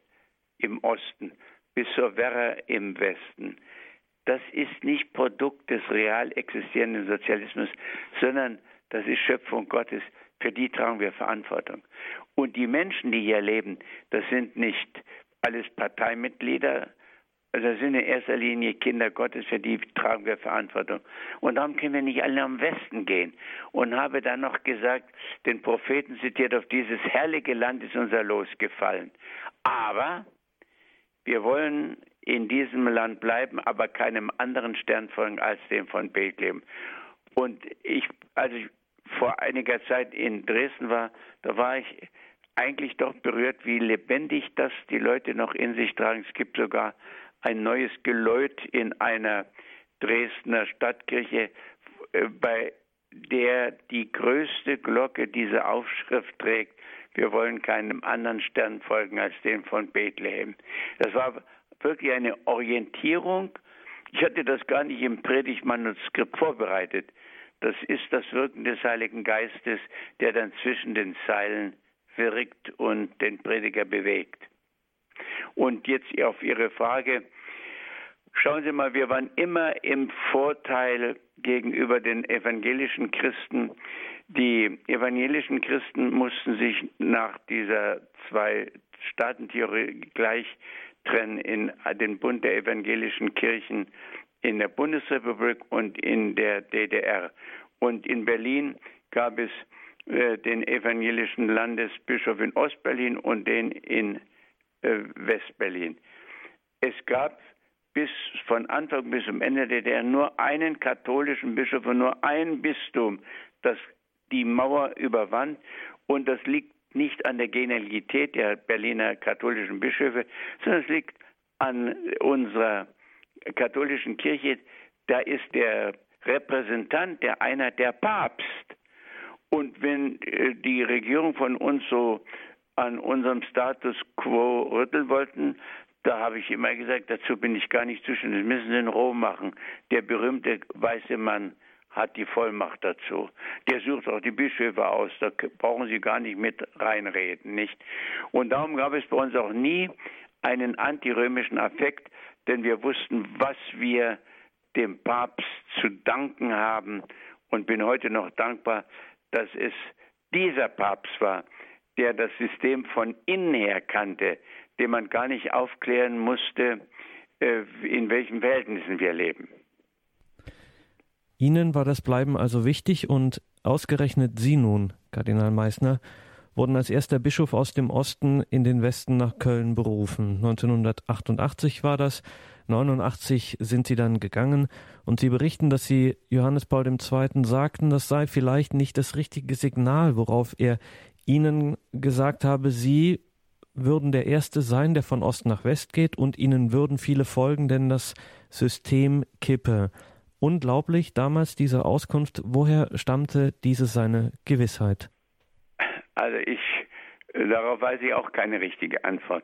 im Osten bis zur Werra im Westen, das ist nicht Produkt des real existierenden Sozialismus, sondern das ist Schöpfung Gottes. Für die tragen wir Verantwortung. Und die Menschen, die hier leben, das sind nicht alles Parteimitglieder, also das sind in erster Linie Kinder Gottes, für die tragen wir Verantwortung. Und darum können wir nicht alle am Westen gehen. Und habe dann noch gesagt, den Propheten zitiert, auf dieses herrliche Land ist unser Los gefallen. Aber wir wollen in diesem Land bleiben, aber keinem anderen Stern folgen als dem von Bethlehem. Und ich, als ich vor einiger Zeit in Dresden war, da war ich eigentlich doch berührt, wie lebendig das die Leute noch in sich tragen. Es gibt sogar ein neues Geläut in einer Dresdner Stadtkirche, äh, bei der die größte Glocke diese Aufschrift trägt, wir wollen keinem anderen Stern folgen als dem von Bethlehem. Das war wirklich eine Orientierung. Ich hatte das gar nicht im Predigtmanuskript vorbereitet. Das ist das Wirken des Heiligen Geistes, der dann zwischen den Zeilen wirkt und den Prediger bewegt. Und jetzt auf Ihre Frage. Schauen Sie mal, wir waren immer im Vorteil gegenüber den evangelischen Christen. Die evangelischen Christen mussten sich nach dieser Zwei-Staaten-Theorie gleich trennen in den Bund der evangelischen Kirchen in der Bundesrepublik und in der DDR. Und in Berlin gab es äh, den evangelischen Landesbischof in Ostberlin und den in äh, Westberlin. Es gab bis von Anfang bis zum Ende der DDR nur einen katholischen Bischof und nur ein Bistum, das die Mauer überwand. Und das liegt nicht an der Genialität der Berliner katholischen Bischöfe, sondern es liegt an unserer katholischen Kirche. Da ist der Repräsentant der Einheit der Papst. Und wenn äh, die Regierung von uns so an unserem Status quo rütteln wollten, da habe ich immer gesagt, dazu bin ich gar nicht zuständig. Das müssen Sie in Rom machen. Der berühmte weiße Mann hat die Vollmacht dazu. Der sucht auch die Bischöfe aus. Da brauchen Sie gar nicht mit reinreden, nicht? Und darum gab es bei uns auch nie einen antirömischen Affekt, denn wir wussten, was wir dem Papst zu danken haben und bin heute noch dankbar, dass es dieser Papst war, der das System von innen her kannte, dem man gar nicht aufklären musste, äh, in welchen Verhältnissen wir leben. Ihnen war das Bleiben also wichtig und ausgerechnet Sie nun, Kardinal Meissner, wurden als erster Bischof aus dem Osten in den Westen nach Köln berufen. 1988 war das. 89 sind sie dann gegangen und sie berichten, dass sie Johannes Paul II. sagten, das sei vielleicht nicht das richtige Signal, worauf er ihnen gesagt habe, sie würden der Erste sein, der von Ost nach West geht und ihnen würden viele folgen, denn das System kippe unglaublich damals diese Auskunft. Woher stammte diese seine Gewissheit? Also ich, darauf weiß ich auch keine richtige Antwort.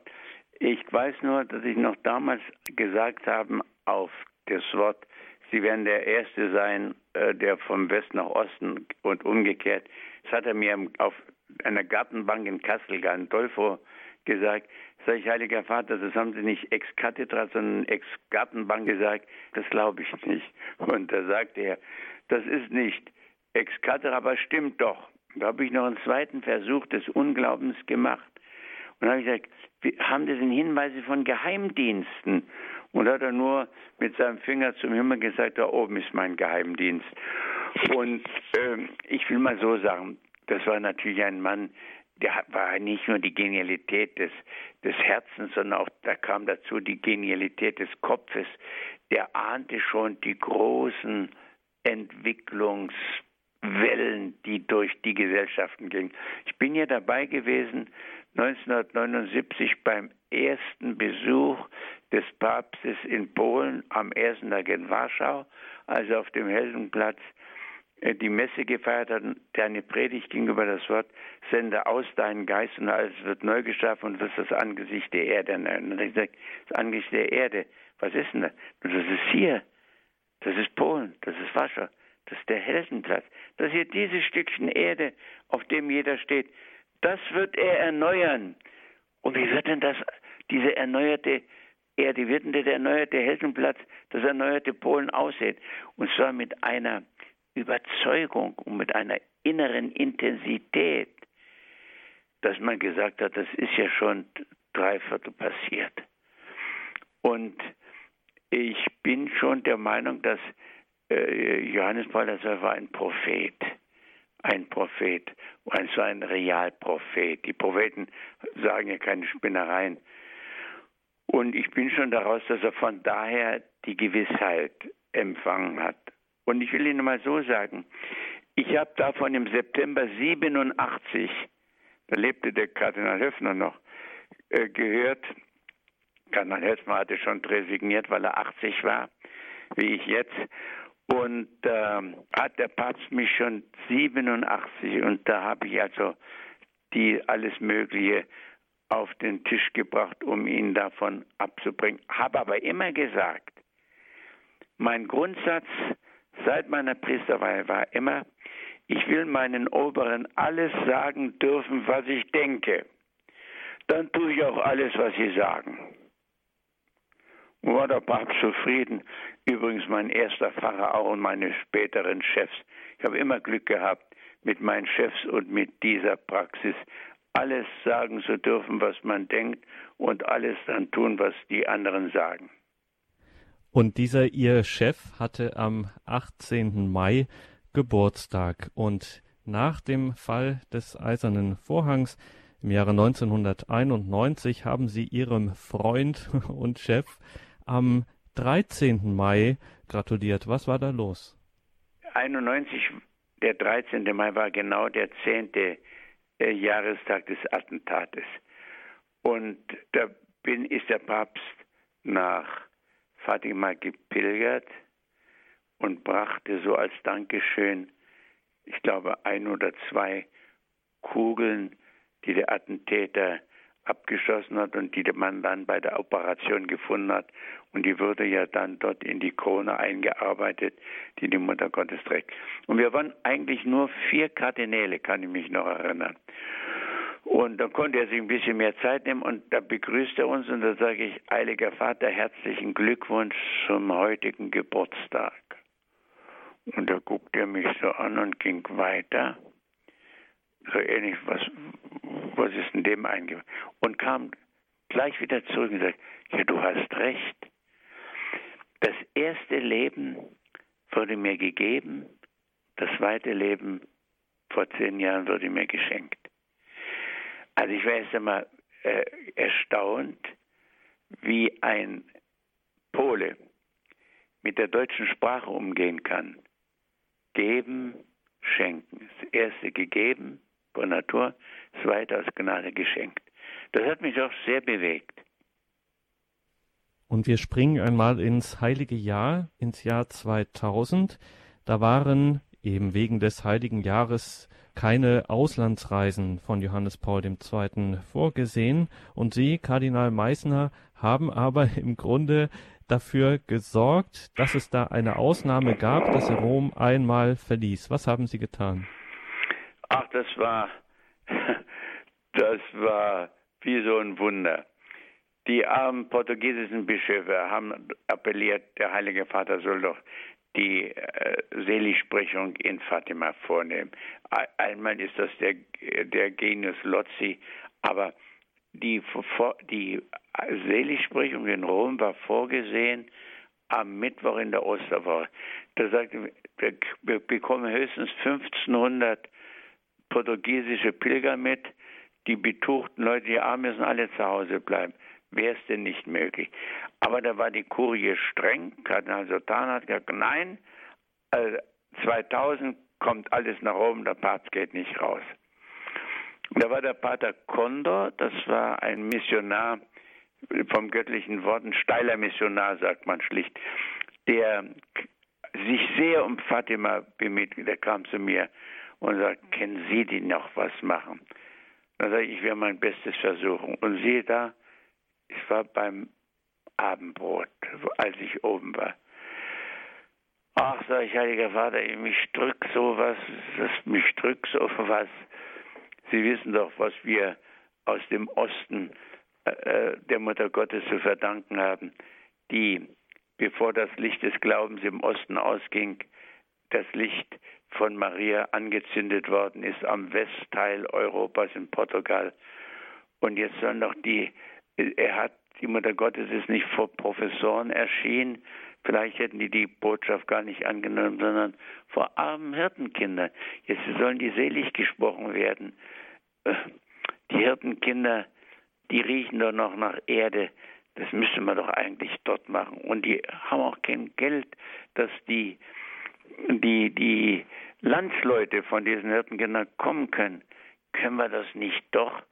Ich weiß nur, dass ich noch damals gesagt habe auf das Wort, Sie werden der Erste sein, äh, der vom West nach Osten und umgekehrt. Das hat er mir auf einer Gartenbank in Kassel, Gandolfo, gesagt, sag ich, Heiliger Vater, das haben Sie nicht ex cathedra, sondern ex Gartenbank gesagt. Das glaube ich nicht. Und da sagte er, das ist nicht ex cathedra, aber stimmt doch. Da habe ich noch einen zweiten Versuch des Unglaubens gemacht. Und da habe ich gesagt, haben Sie denn Hinweise von Geheimdiensten? und hat er nur mit seinem Finger zum Himmel gesagt, da oben ist mein Geheimdienst. Und äh, ich will mal so sagen, das war natürlich ein Mann, der war nicht nur die Genialität des, des Herzens, sondern auch, da kam dazu die Genialität des Kopfes. Der ahnte schon die großen Entwicklungswellen, die durch die Gesellschaften gingen. Ich bin ja dabei gewesen, 1979 beim ersten Besuch des Papstes in Polen am ersten Tag in Warschau, also auf dem Heldenplatz die Messe gefeiert hat, der eine Predigt ging über das Wort, sende aus deinen Geist und alles wird neu geschaffen und wirst das Angesicht der Erde sage, das Angesicht der Erde, was ist denn das? Das ist hier, das ist Polen, das ist Warschau, das ist der Heldenplatz. Das hier dieses Stückchen Erde, auf dem jeder steht. Das wird er erneuern. Und wie wird denn das, diese erneuerte Erde, wird denn der erneuerte Heldenplatz, das erneuerte Polen aussehen? Und zwar mit einer Überzeugung und mit einer inneren Intensität, dass man gesagt hat, das ist ja schon drei Viertel passiert. Und ich bin schon der Meinung, dass äh, Johannes Paul II war ein Prophet. Ein Prophet, und zwar ein Realprophet. Die Propheten sagen ja keine Spinnereien. Und ich bin schon daraus, dass er von daher die Gewissheit empfangen hat. Und ich will Ihnen mal so sagen, ich habe davon im September 87, da lebte der Kardinal Höfner noch, äh, gehört, Kardinal Höfner hatte schon resigniert, weil er 80 war, wie ich jetzt. Und äh, hat der Papst mich schon 87 und da habe ich also die alles Mögliche auf den Tisch gebracht, um ihn davon abzubringen. Habe aber immer gesagt, mein Grundsatz seit meiner Priesterweihe war immer, ich will meinen Oberen alles sagen dürfen, was ich denke. Dann tue ich auch alles, was sie sagen. Und war der Papst zufrieden. Übrigens mein erster Pfarrer auch und meine späteren Chefs. Ich habe immer Glück gehabt mit meinen Chefs und mit dieser Praxis, alles sagen zu dürfen, was man denkt und alles dann tun, was die anderen sagen. Und dieser ihr Chef hatte am 18. Mai Geburtstag. Und nach dem Fall des Eisernen Vorhangs im Jahre 1991 haben sie ihrem Freund und Chef am 13. Mai gratuliert. Was war da los? 91, der 13. Mai war genau der 10. Äh, Jahrestag des Attentates. Und da bin, ist der Papst nach Fatima gepilgert und brachte so als Dankeschön, ich glaube, ein oder zwei Kugeln, die der Attentäter abgeschossen hat und die man dann bei der Operation gefunden hat. Und die wurde ja dann dort in die Krone eingearbeitet, die die Mutter Gottes trägt. Und wir waren eigentlich nur vier Kardinäle, kann ich mich noch erinnern. Und dann konnte er sich ein bisschen mehr Zeit nehmen und da begrüßt er uns und da sage ich, Heiliger Vater, herzlichen Glückwunsch zum heutigen Geburtstag. Und da guckte er mich so an und ging weiter. So ähnlich, was, was ist in dem eingefallen? Und kam gleich wieder zurück und sagte, ja, du hast recht. Das erste Leben wurde mir gegeben, das zweite Leben vor zehn Jahren wurde mir geschenkt. Also ich war erst einmal äh, erstaunt, wie ein Pole mit der deutschen Sprache umgehen kann. Geben, schenken. Das erste gegeben von Natur, das zweite aus Gnade geschenkt. Das hat mich auch sehr bewegt. Und wir springen einmal ins heilige Jahr, ins Jahr 2000. Da waren eben wegen des heiligen Jahres keine Auslandsreisen von Johannes Paul II. vorgesehen und Sie, Kardinal Meissner, haben aber im Grunde dafür gesorgt, dass es da eine Ausnahme gab, dass er Rom einmal verließ. Was haben Sie getan? Ach, das war, das war wie so ein Wunder. Die armen portugiesischen Bischöfe haben appelliert, der Heilige Vater soll doch die äh, Seligsprechung in Fatima vornehmen. Einmal ist das der, der Genius Lozzi, aber die, die Seligsprechung in Rom war vorgesehen am Mittwoch in der Osterwoche. Da sagte wir, wir bekommen höchstens 1500 portugiesische Pilger mit. Die betuchten Leute, die Armen müssen alle zu Hause bleiben. Wäre es denn nicht möglich? Aber da war die Kurie streng. Kardinal Sultan hat gesagt, nein, also 2000 kommt alles nach oben, der Papst geht nicht raus. Da war der Pater Kondor, das war ein Missionar vom göttlichen Worten, steiler Missionar, sagt man schlicht, der sich sehr um Fatima bemüht. Der kam zu mir und sagt, kennen Sie die noch was machen? Dann sage ich, ich werde mein Bestes versuchen. Und siehe da, ich war beim Abendbrot, als ich oben war. Ach, sag ich, Heiliger Vater, mich drückt sowas, das, mich drückt sowas. Sie wissen doch, was wir aus dem Osten äh, äh, der Mutter Gottes zu verdanken haben, die, bevor das Licht des Glaubens im Osten ausging, das Licht von Maria angezündet worden ist am Westteil Europas in Portugal. Und jetzt sollen doch die, er hat, die Mutter Gottes ist nicht vor Professoren erschienen, vielleicht hätten die die Botschaft gar nicht angenommen, sondern vor armen Hirtenkindern. Jetzt sollen die selig gesprochen werden. Äh, die Hirtenkinder, die riechen doch noch nach Erde. Das müsste man doch eigentlich dort machen. Und die haben auch kein Geld, dass die, die, die Landsleute von diesen Hirtenkindern kommen können. Können wir das nicht doch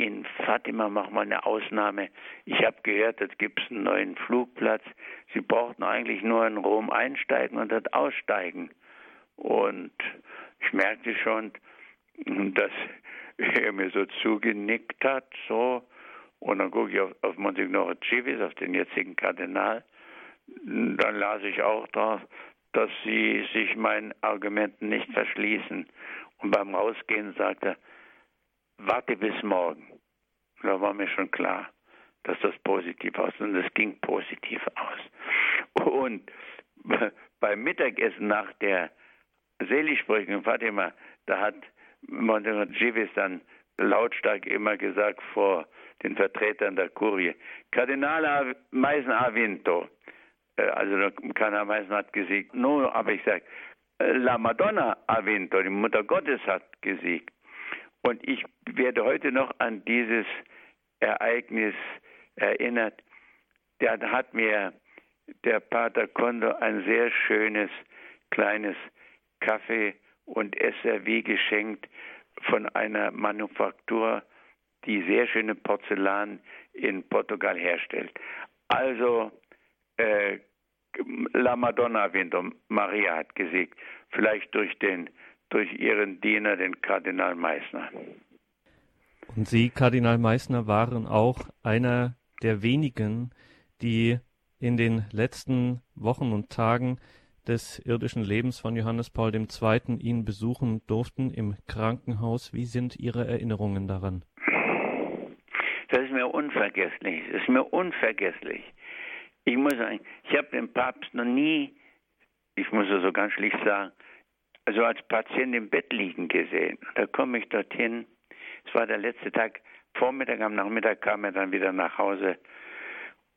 in Fatima machen wir eine Ausnahme. Ich habe gehört, jetzt gibt es einen neuen Flugplatz. Sie brauchten eigentlich nur in Rom einsteigen und dort aussteigen. Und ich merkte schon, dass er mir so zugenickt hat, so. Und dann gucke ich auf, auf Monsignore Civis, auf den jetzigen Kardinal. Dann las ich auch drauf, dass sie sich meinen Argumenten nicht verschließen. Und beim Rausgehen sagte er, warte bis morgen. Da war mir schon klar, dass das positiv aus und es ging positiv aus. Und beim Mittagessen nach der Seligsprechung in Fatima, da hat Monsignor Givis dann lautstark immer gesagt vor den Vertretern der Kurie, Kardinal Meisen ha vinto. Äh, also Kardinal Meisen hat gesiegt. Nur, aber ich sage, äh, La Madonna ha vinto, die Mutter Gottes hat gesiegt. Und ich werde heute noch an dieses Ereignis erinnert. Da hat mir der Pater Kondo ein sehr schönes kleines Kaffee- und Esservie geschenkt von einer Manufaktur, die sehr schöne Porzellan in Portugal herstellt. Also äh, La Madonna Winter, Maria hat gesiegt, vielleicht durch den durch ihren Diener, den Kardinal Meissner. Und Sie, Kardinal Meissner, waren auch einer der wenigen, die in den letzten Wochen und Tagen des irdischen Lebens von Johannes Paul II. ihn besuchen durften im Krankenhaus. Wie sind Ihre Erinnerungen daran? Das ist mir unvergesslich. Das ist mir unvergesslich. Ich muss sagen, ich habe den Papst noch nie, ich muss es so ganz schlicht sagen, also als Patient im Bett liegen gesehen. Da komme ich dorthin. Es war der letzte Tag. Vormittag, am Nachmittag kam er dann wieder nach Hause.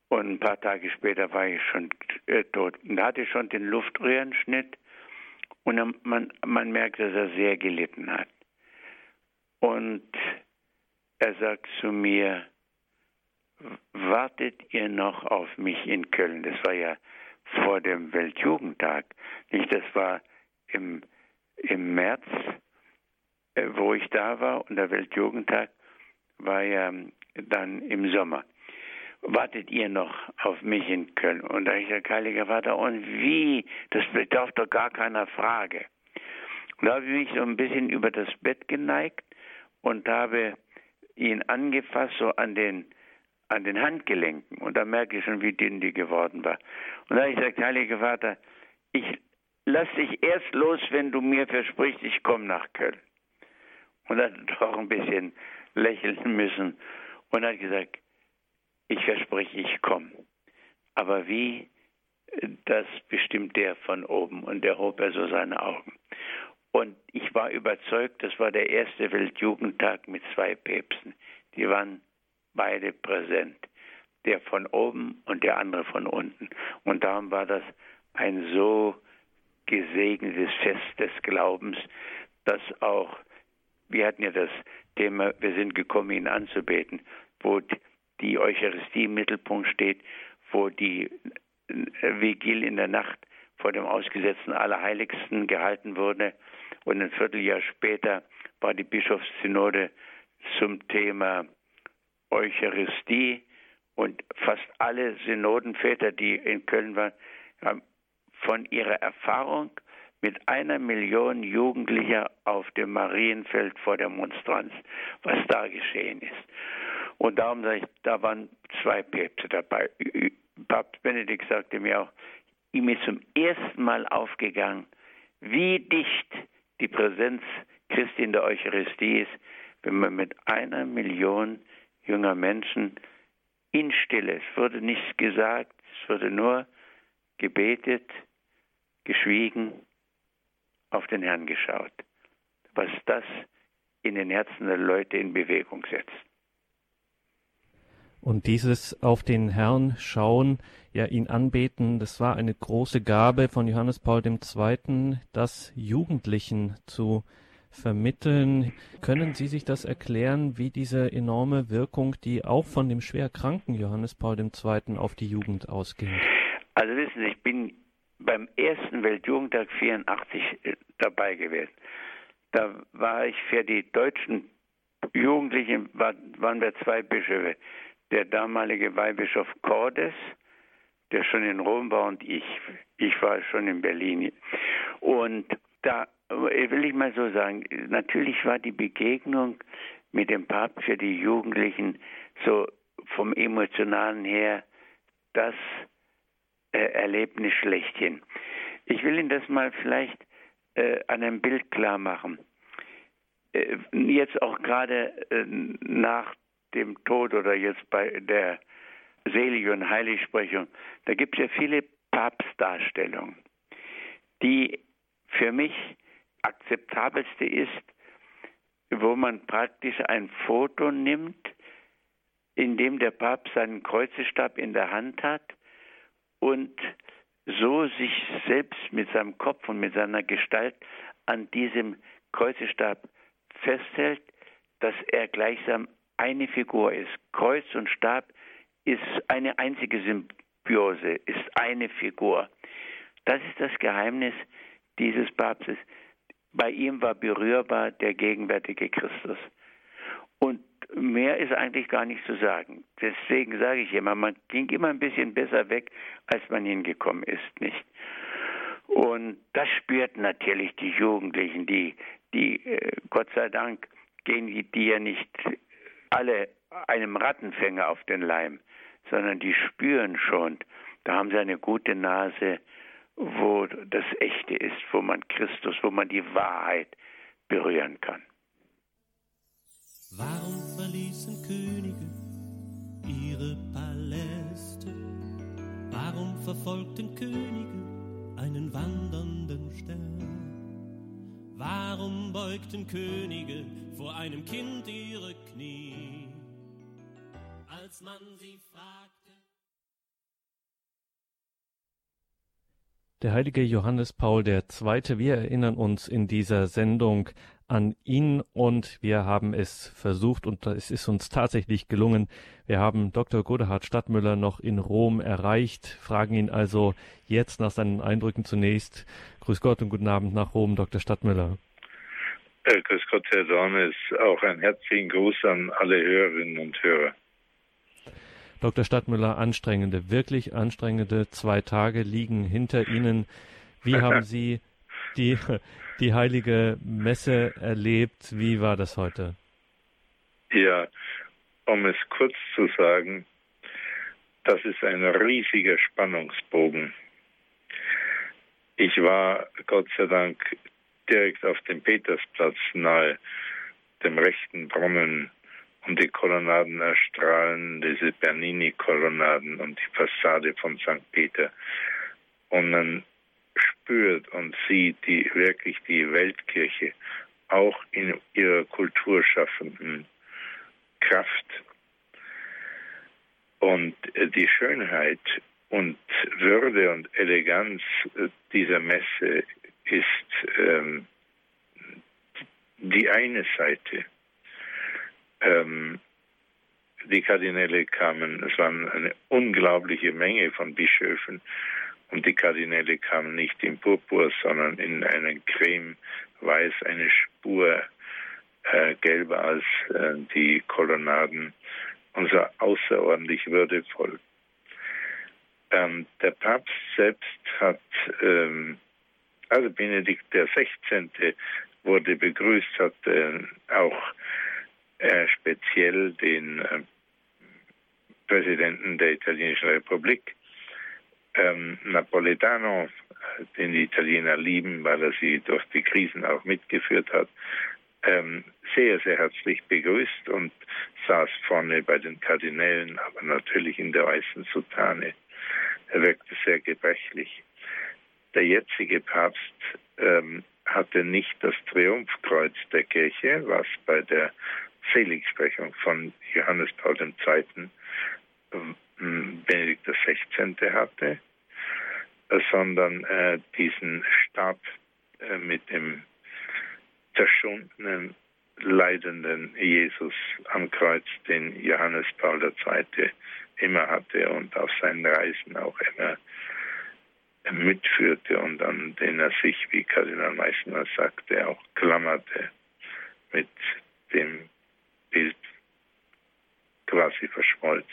Und ein paar Tage später war ich schon äh, tot. Und da hatte ich schon den Luftröhrenschnitt. Und man, man merkt, dass er sehr gelitten hat. Und er sagt zu mir, wartet ihr noch auf mich in Köln? Das war ja vor dem Weltjugendtag. Nicht, das war im im März, äh, wo ich da war, und der Weltjugendtag war ja dann im Sommer. Wartet ihr noch auf mich in Köln? Und da ich der Heiliger Vater, und wie? Das bedarf doch gar keiner Frage. Und da habe ich mich so ein bisschen über das Bett geneigt und habe ihn angefasst, so an den, an den Handgelenken. Und da merke ich schon, wie dünn die geworden war. Und da habe ich gesagt, Heiliger Vater, ich lass dich erst los, wenn du mir versprichst, ich komme nach Köln. Und hat doch ein bisschen lächeln müssen und hat gesagt, ich verspreche, ich komme. Aber wie, das bestimmt der von oben. Und der hob er so seine Augen. Und ich war überzeugt, das war der erste Weltjugendtag mit zwei Päpsten. Die waren beide präsent. Der von oben und der andere von unten. Und darum war das ein so gesegnetes Fest des Glaubens, dass auch, wir hatten ja das Thema, wir sind gekommen, ihn anzubeten, wo die Eucharistie im Mittelpunkt steht, wo die Vigil in der Nacht vor dem ausgesetzten Allerheiligsten gehalten wurde. Und ein Vierteljahr später war die Bischofssynode zum Thema Eucharistie. Und fast alle Synodenväter, die in Köln waren, haben von ihrer Erfahrung mit einer Million Jugendlicher auf dem Marienfeld vor der Monstranz, was da geschehen ist. Und darum sage ich, da waren zwei Päpste dabei. Papst Benedikt sagte mir auch, ihm ist zum ersten Mal aufgegangen, wie dicht die Präsenz Christi in der Eucharistie ist, wenn man mit einer Million junger Menschen in Stille, es wurde nichts gesagt, es wurde nur gebetet, geschwiegen, auf den Herrn geschaut. Was das in den Herzen der Leute in Bewegung setzt. Und dieses auf den Herrn schauen, ja ihn anbeten, das war eine große Gabe von Johannes Paul II., das Jugendlichen zu vermitteln. Können Sie sich das erklären, wie diese enorme Wirkung, die auch von dem schwer kranken Johannes Paul II. auf die Jugend ausging? Also wissen Sie, ich bin beim ersten Weltjugendtag 84 äh, dabei gewesen. Da war ich für die deutschen Jugendlichen, war, waren wir zwei Bischöfe der damalige Weihbischof Cordes, der schon in Rom war, und ich. Ich war schon in Berlin. Und da will ich mal so sagen, natürlich war die Begegnung mit dem Papst für die Jugendlichen so vom emotionalen her das äh, Erlebnis schlechthin. Ich will Ihnen das mal vielleicht äh, an einem Bild klar machen. Äh, jetzt auch gerade äh, nach dem Tod oder jetzt bei der Selig- und Heiligsprechung, da gibt es ja viele Papstdarstellungen. Die für mich akzeptabelste ist, wo man praktisch ein Foto nimmt, in dem der Papst seinen Kreuzestab in der Hand hat und so sich selbst mit seinem Kopf und mit seiner Gestalt an diesem Kreuzestab festhält, dass er gleichsam eine Figur ist. Kreuz und Stab ist eine einzige Symbiose, ist eine Figur. Das ist das Geheimnis dieses Papstes. Bei ihm war berührbar der gegenwärtige Christus. Mehr ist eigentlich gar nicht zu sagen. Deswegen sage ich immer, man ging immer ein bisschen besser weg, als man hingekommen ist, nicht? Und das spürten natürlich die Jugendlichen, die, die äh, Gott sei Dank gehen die, die ja nicht alle einem Rattenfänger auf den Leim, sondern die spüren schon, da haben sie eine gute Nase, wo das Echte ist, wo man Christus, wo man die Wahrheit berühren kann. Warum verfolgten Könige einen wandernden Stern? Warum beugten Könige vor einem Kind ihre Knie, als man sie fragte? Der heilige Johannes Paul II. Wir erinnern uns in dieser Sendung an ihn und wir haben es versucht und es ist uns tatsächlich gelungen. Wir haben Dr. Godehard Stadtmüller noch in Rom erreicht, fragen ihn also jetzt nach seinen Eindrücken zunächst. Grüß Gott und guten Abend nach Rom, Dr. Stadtmüller. Äh, grüß Gott, Herr Dornes. Auch einen herzlichen Gruß an alle Hörerinnen und Hörer. Dr. Stadtmüller, anstrengende, wirklich anstrengende zwei Tage liegen hinter Ihnen. Wie haben Sie die, die heilige Messe erlebt? Wie war das heute? Ja, um es kurz zu sagen, das ist ein riesiger Spannungsbogen. Ich war Gott sei Dank direkt auf dem Petersplatz nahe dem rechten Brunnen und die Kolonnaden erstrahlen, diese Bernini-Kolonnaden und die Fassade von St. Peter. Und man spürt und sieht die, wirklich die Weltkirche auch in ihrer kulturschaffenden Kraft. Und äh, die Schönheit und Würde und Eleganz äh, dieser Messe ist ähm, die eine Seite. Ähm, die Kardinäle kamen, es waren eine unglaubliche Menge von Bischöfen und die Kardinäle kamen nicht in Purpur, sondern in einen Creme weiß, eine Spur äh, gelber als äh, die Kolonnaden und so außerordentlich würdevoll. Ähm, der Papst selbst hat, ähm, also Benedikt der 16. wurde begrüßt, hat äh, auch äh, speziell den äh, Präsidenten der italienischen Republik, ähm, Napoletano, den die Italiener lieben, weil er sie durch die Krisen auch mitgeführt hat, ähm, sehr, sehr herzlich begrüßt und saß vorne bei den Kardinälen, aber natürlich in der weißen Soutane. Er wirkte sehr gebrechlich. Der jetzige Papst ähm, hatte nicht das Triumphkreuz der Kirche, was bei der Seligsprechung von Johannes Paul II. Benedikt XVI. hatte, sondern äh, diesen Stab äh, mit dem zerschundenen, leidenden Jesus am Kreuz, den Johannes Paul II. immer hatte und auf seinen Reisen auch immer mitführte und an den er sich, wie Kardinal Meissner sagte, auch klammerte, mit dem Bild quasi verschmolz.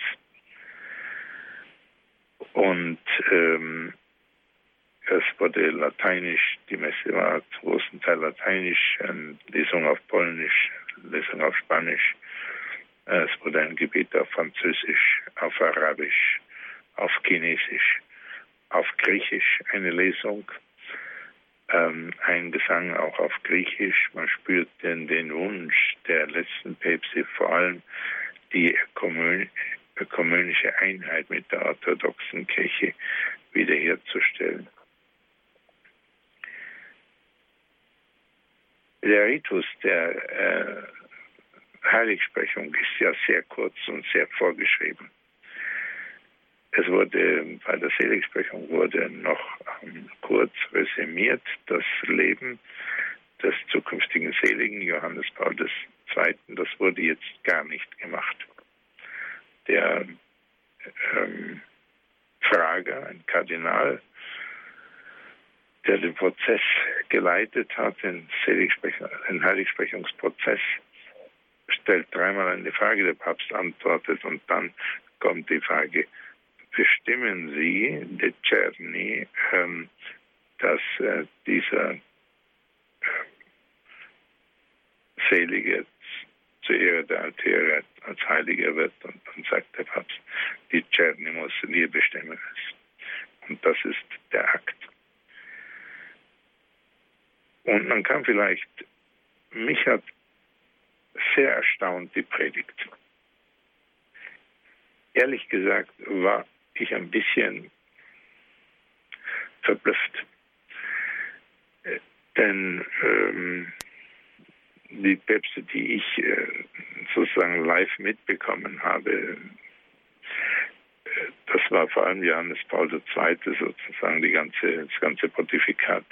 Und ähm, es wurde lateinisch, die Messe war zum großen Teil lateinisch, eine Lesung auf Polnisch, Lesung auf Spanisch. Es wurde ein Gebet auf Französisch, auf Arabisch, auf Chinesisch, auf Griechisch eine Lesung, ähm, ein Gesang auch auf Griechisch. Man spürt den, den Wunsch der letzten Päpste, vor allem die ökumenische Einheit mit der orthodoxen Kirche wiederherzustellen. Der Ritus der äh, Heiligsprechung ist ja sehr kurz und sehr vorgeschrieben. Es wurde bei der Seligsprechung wurde noch ähm, kurz resümiert das Leben des zukünftigen Seligen Johannes Paul II. Das wurde jetzt gar nicht gemacht. Der ähm, Frager, ein Kardinal, der den Prozess geleitet hat, den, den Heiligsprechungsprozess, stellt dreimal eine Frage, der Papst antwortet und dann kommt die Frage, bestimmen Sie, de Czerny, ähm, dass äh, dieser äh, Selige zu Ehre der Altäre als Heiliger wird und dann sagt der Papst, die Czerny muss, wir bestimmen es. Und das ist der Akt. Und man kann vielleicht, mich hat sehr erstaunt die Predigt. Ehrlich gesagt war ich ein bisschen verblüfft. Äh, denn ähm, die Päpste, die ich äh, sozusagen live mitbekommen habe, äh, das war vor allem Johannes Paul II. sozusagen die ganze, das ganze Pontifikat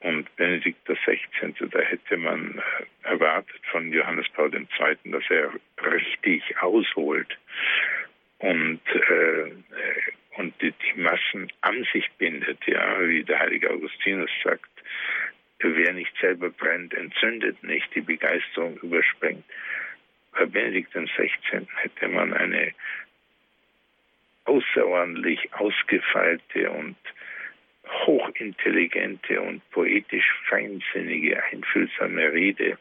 und Benedikt XVI., da hätte man äh, erwartet von Johannes Paul II., dass er richtig ausholt und, äh, und die, die Massen an sich bindet, ja, wie der heilige Augustinus sagt, wer nicht selber brennt, entzündet nicht, die Begeisterung überspringt. Bei Benedikt XVI. hätte man eine außerordentlich ausgefeilte und hochintelligente und poetisch feinsinnige, einfühlsame Rede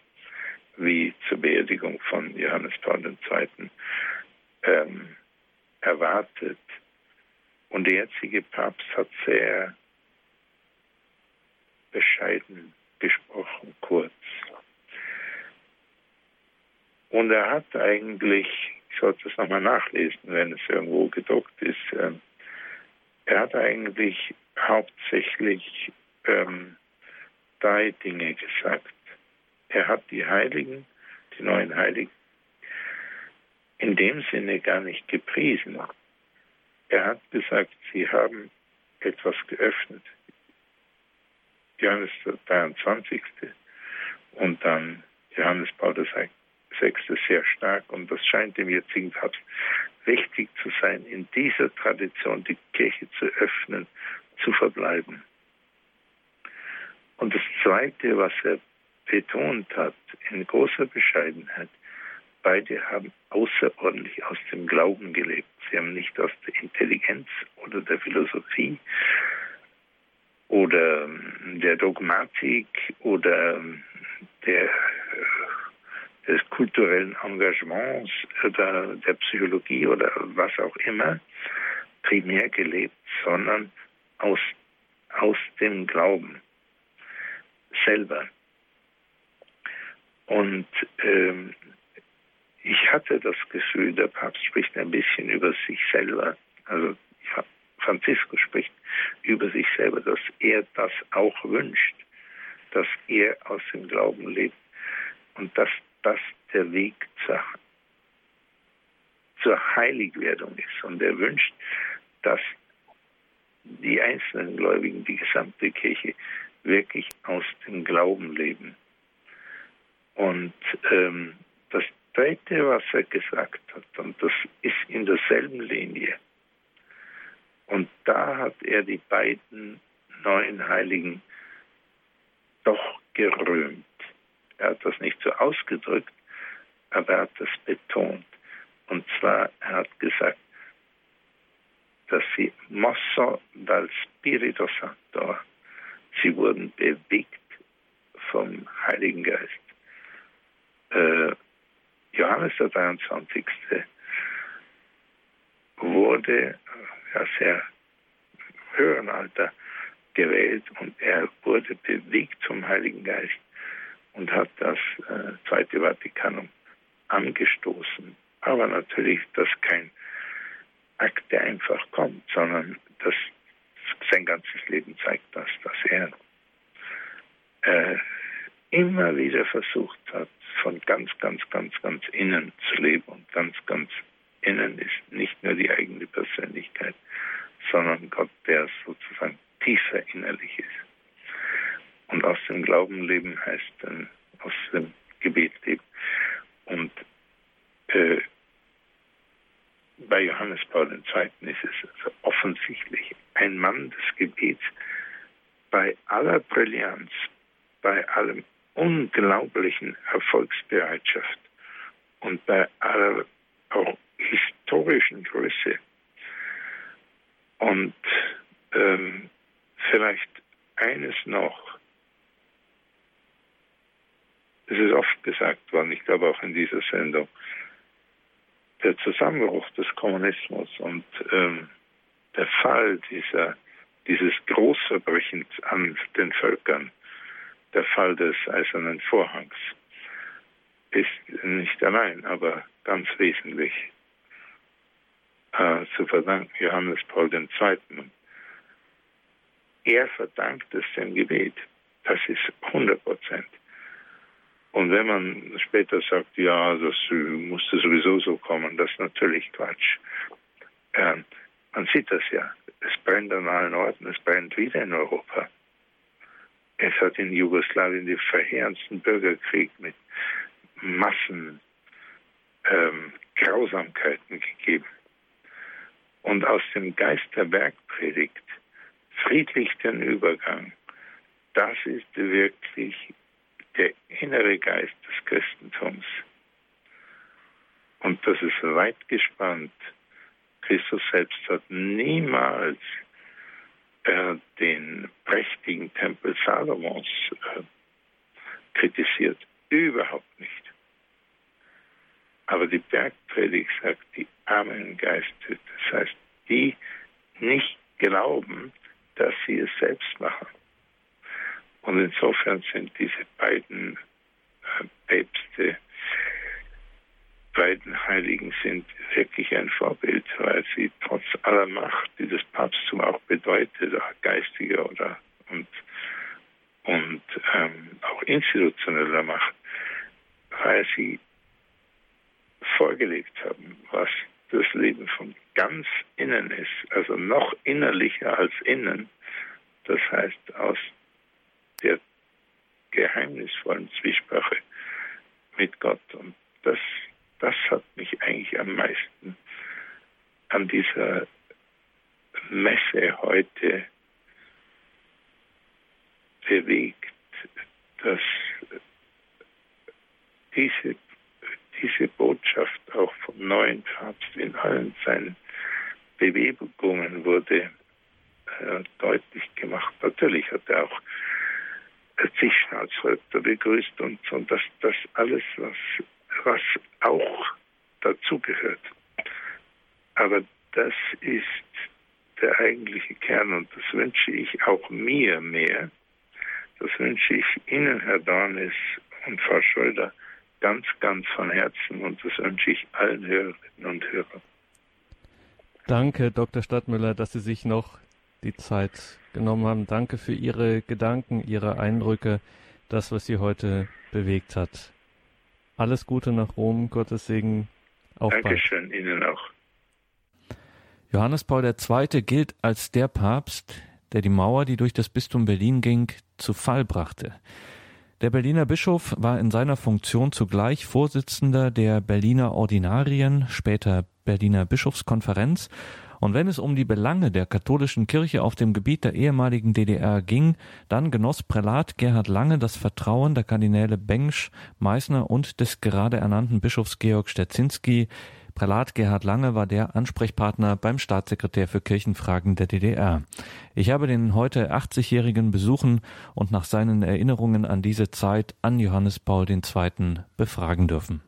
wie zur Beerdigung von Johannes Paul II. Ähm, erwartet. Und der jetzige Papst hat sehr bescheiden gesprochen, kurz. Und er hat eigentlich, ich sollte es nochmal nachlesen, wenn es irgendwo gedruckt ist, äh, er hat eigentlich hauptsächlich ähm, drei Dinge gesagt. Er hat die Heiligen, die neuen Heiligen, in dem Sinne gar nicht gepriesen. Er hat gesagt, sie haben etwas geöffnet. Johannes der 23. und dann Johannes Paul VI. sehr stark. Und das scheint dem jetzigen Papst wichtig zu sein, in dieser Tradition die Kirche zu öffnen, zu verbleiben. Und das Zweite, was er betont hat, in großer Bescheidenheit, beide haben außerordentlich aus dem Glauben gelebt. Sie haben nicht aus der Intelligenz oder der Philosophie oder ähm, der Dogmatik oder ähm, der, des kulturellen Engagements oder der Psychologie oder was auch immer primär gelebt, sondern aus, aus dem Glauben selber. Und ähm, ich hatte das Gefühl, der Papst spricht ein bisschen über sich selber. Also Franziskus spricht über sich selber, dass er das auch wünscht, dass er aus dem Glauben lebt und dass das der Weg zur, zur Heiligwerdung ist. Und er wünscht, dass die einzelnen Gläubigen, die gesamte Kirche wirklich aus dem Glauben leben. Und ähm, das Dritte, was er gesagt hat, und das ist in derselben Linie, da hat er die beiden neuen Heiligen doch gerühmt. Er hat das nicht so ausgedrückt, aber er hat das betont. Und zwar, er hat gesagt, dass sie mosso dal Spirito Santo, sie wurden bewegt vom Heiligen Geist. Äh, Johannes der 23. wurde ja, sehr höheren Alter gewählt und er wurde bewegt zum Heiligen Geist und hat das äh, Zweite Vatikanum angestoßen. Aber natürlich, dass kein Akt, der einfach kommt, sondern dass sein ganzes Leben zeigt das, dass er äh, immer wieder versucht hat, von ganz, ganz, ganz, ganz innen zu leben und ganz, ganz innen ist nicht nur die eigene Persönlichkeit, sondern Gott, der sozusagen tiefer innerlich ist. Und aus dem Glauben leben heißt dann aus dem Gebet leben. Und äh, bei Johannes Paul II. ist es also offensichtlich ein Mann des Gebets bei aller Brillanz, bei allem unglaublichen Erfolgsbereitschaft und bei aller historischen Größe. Und ähm, vielleicht eines noch. Es ist oft gesagt worden, ich glaube auch in dieser Sendung, der Zusammenbruch des Kommunismus und ähm, der Fall dieser, dieses Großverbrechens an den Völkern, der Fall des Eisernen Vorhangs, ist nicht allein, aber ganz wesentlich äh, zu verdanken, Johannes Paul II. Er verdankt es dem Gebet. Das ist 100 Prozent. Und wenn man später sagt, ja, das musste sowieso so kommen, das ist natürlich Quatsch. Ähm, man sieht das ja. Es brennt an allen Orten, es brennt wieder in Europa. Es hat in Jugoslawien den verheerendsten Bürgerkrieg mit Massen ähm, Grausamkeiten gegeben. Und aus dem Geist der Bergpredigt friedlich den Übergang, das ist wirklich der innere Geist des Christentums. Und das ist weit gespannt. Christus selbst hat niemals äh, den prächtigen Tempel Salomons äh, kritisiert. Überhaupt nicht. Aber die Bergpredigt sagt, die armen Geiste, das heißt, die nicht glauben, dass sie es selbst machen. Und insofern sind diese beiden äh, Päpste, beiden Heiligen sind wirklich ein Vorbild, weil sie trotz aller Macht, die das Papsttum auch bedeutet, auch geistiger oder und, und ähm, auch institutioneller Macht, weil sie vorgelegt haben, was das Leben von ganz innen ist, also noch innerlicher als innen, das heißt aus der geheimnisvollen Zwiesprache mit Gott. Und das, das hat mich eigentlich am meisten an dieser Messe heute bewegt, dass diese, diese Botschaft auch vom neuen Papst in allen seinen Bewegungen wurde äh, deutlich gemacht. Natürlich hat er auch als Häupter begrüßt und, und das, das alles, was, was auch dazugehört. Aber das ist der eigentliche Kern und das wünsche ich auch mir mehr. Das wünsche ich Ihnen, Herr Dornis und Frau Schröder, ganz, ganz von Herzen und das wünsche ich allen Hörerinnen und Hörern. Danke, Dr. Stadtmüller, dass Sie sich noch die Zeit genommen haben. Danke für Ihre Gedanken, Ihre Eindrücke, das, was Sie heute bewegt hat. Alles Gute nach Rom, Gottes Segen. Auf Dankeschön, bald. Ihnen auch. Johannes Paul II. gilt als der Papst, der die Mauer, die durch das Bistum Berlin ging, zu Fall brachte. Der Berliner Bischof war in seiner Funktion zugleich Vorsitzender der Berliner Ordinarien, später Berliner Bischofskonferenz und wenn es um die Belange der katholischen Kirche auf dem Gebiet der ehemaligen DDR ging, dann genoss Prälat Gerhard Lange das Vertrauen der Kardinäle Bengsch, Meißner und des gerade ernannten Bischofs Georg Stetzinski. Prälat Gerhard Lange war der Ansprechpartner beim Staatssekretär für Kirchenfragen der DDR. Ich habe den heute 80-Jährigen besuchen und nach seinen Erinnerungen an diese Zeit an Johannes Paul II. befragen dürfen.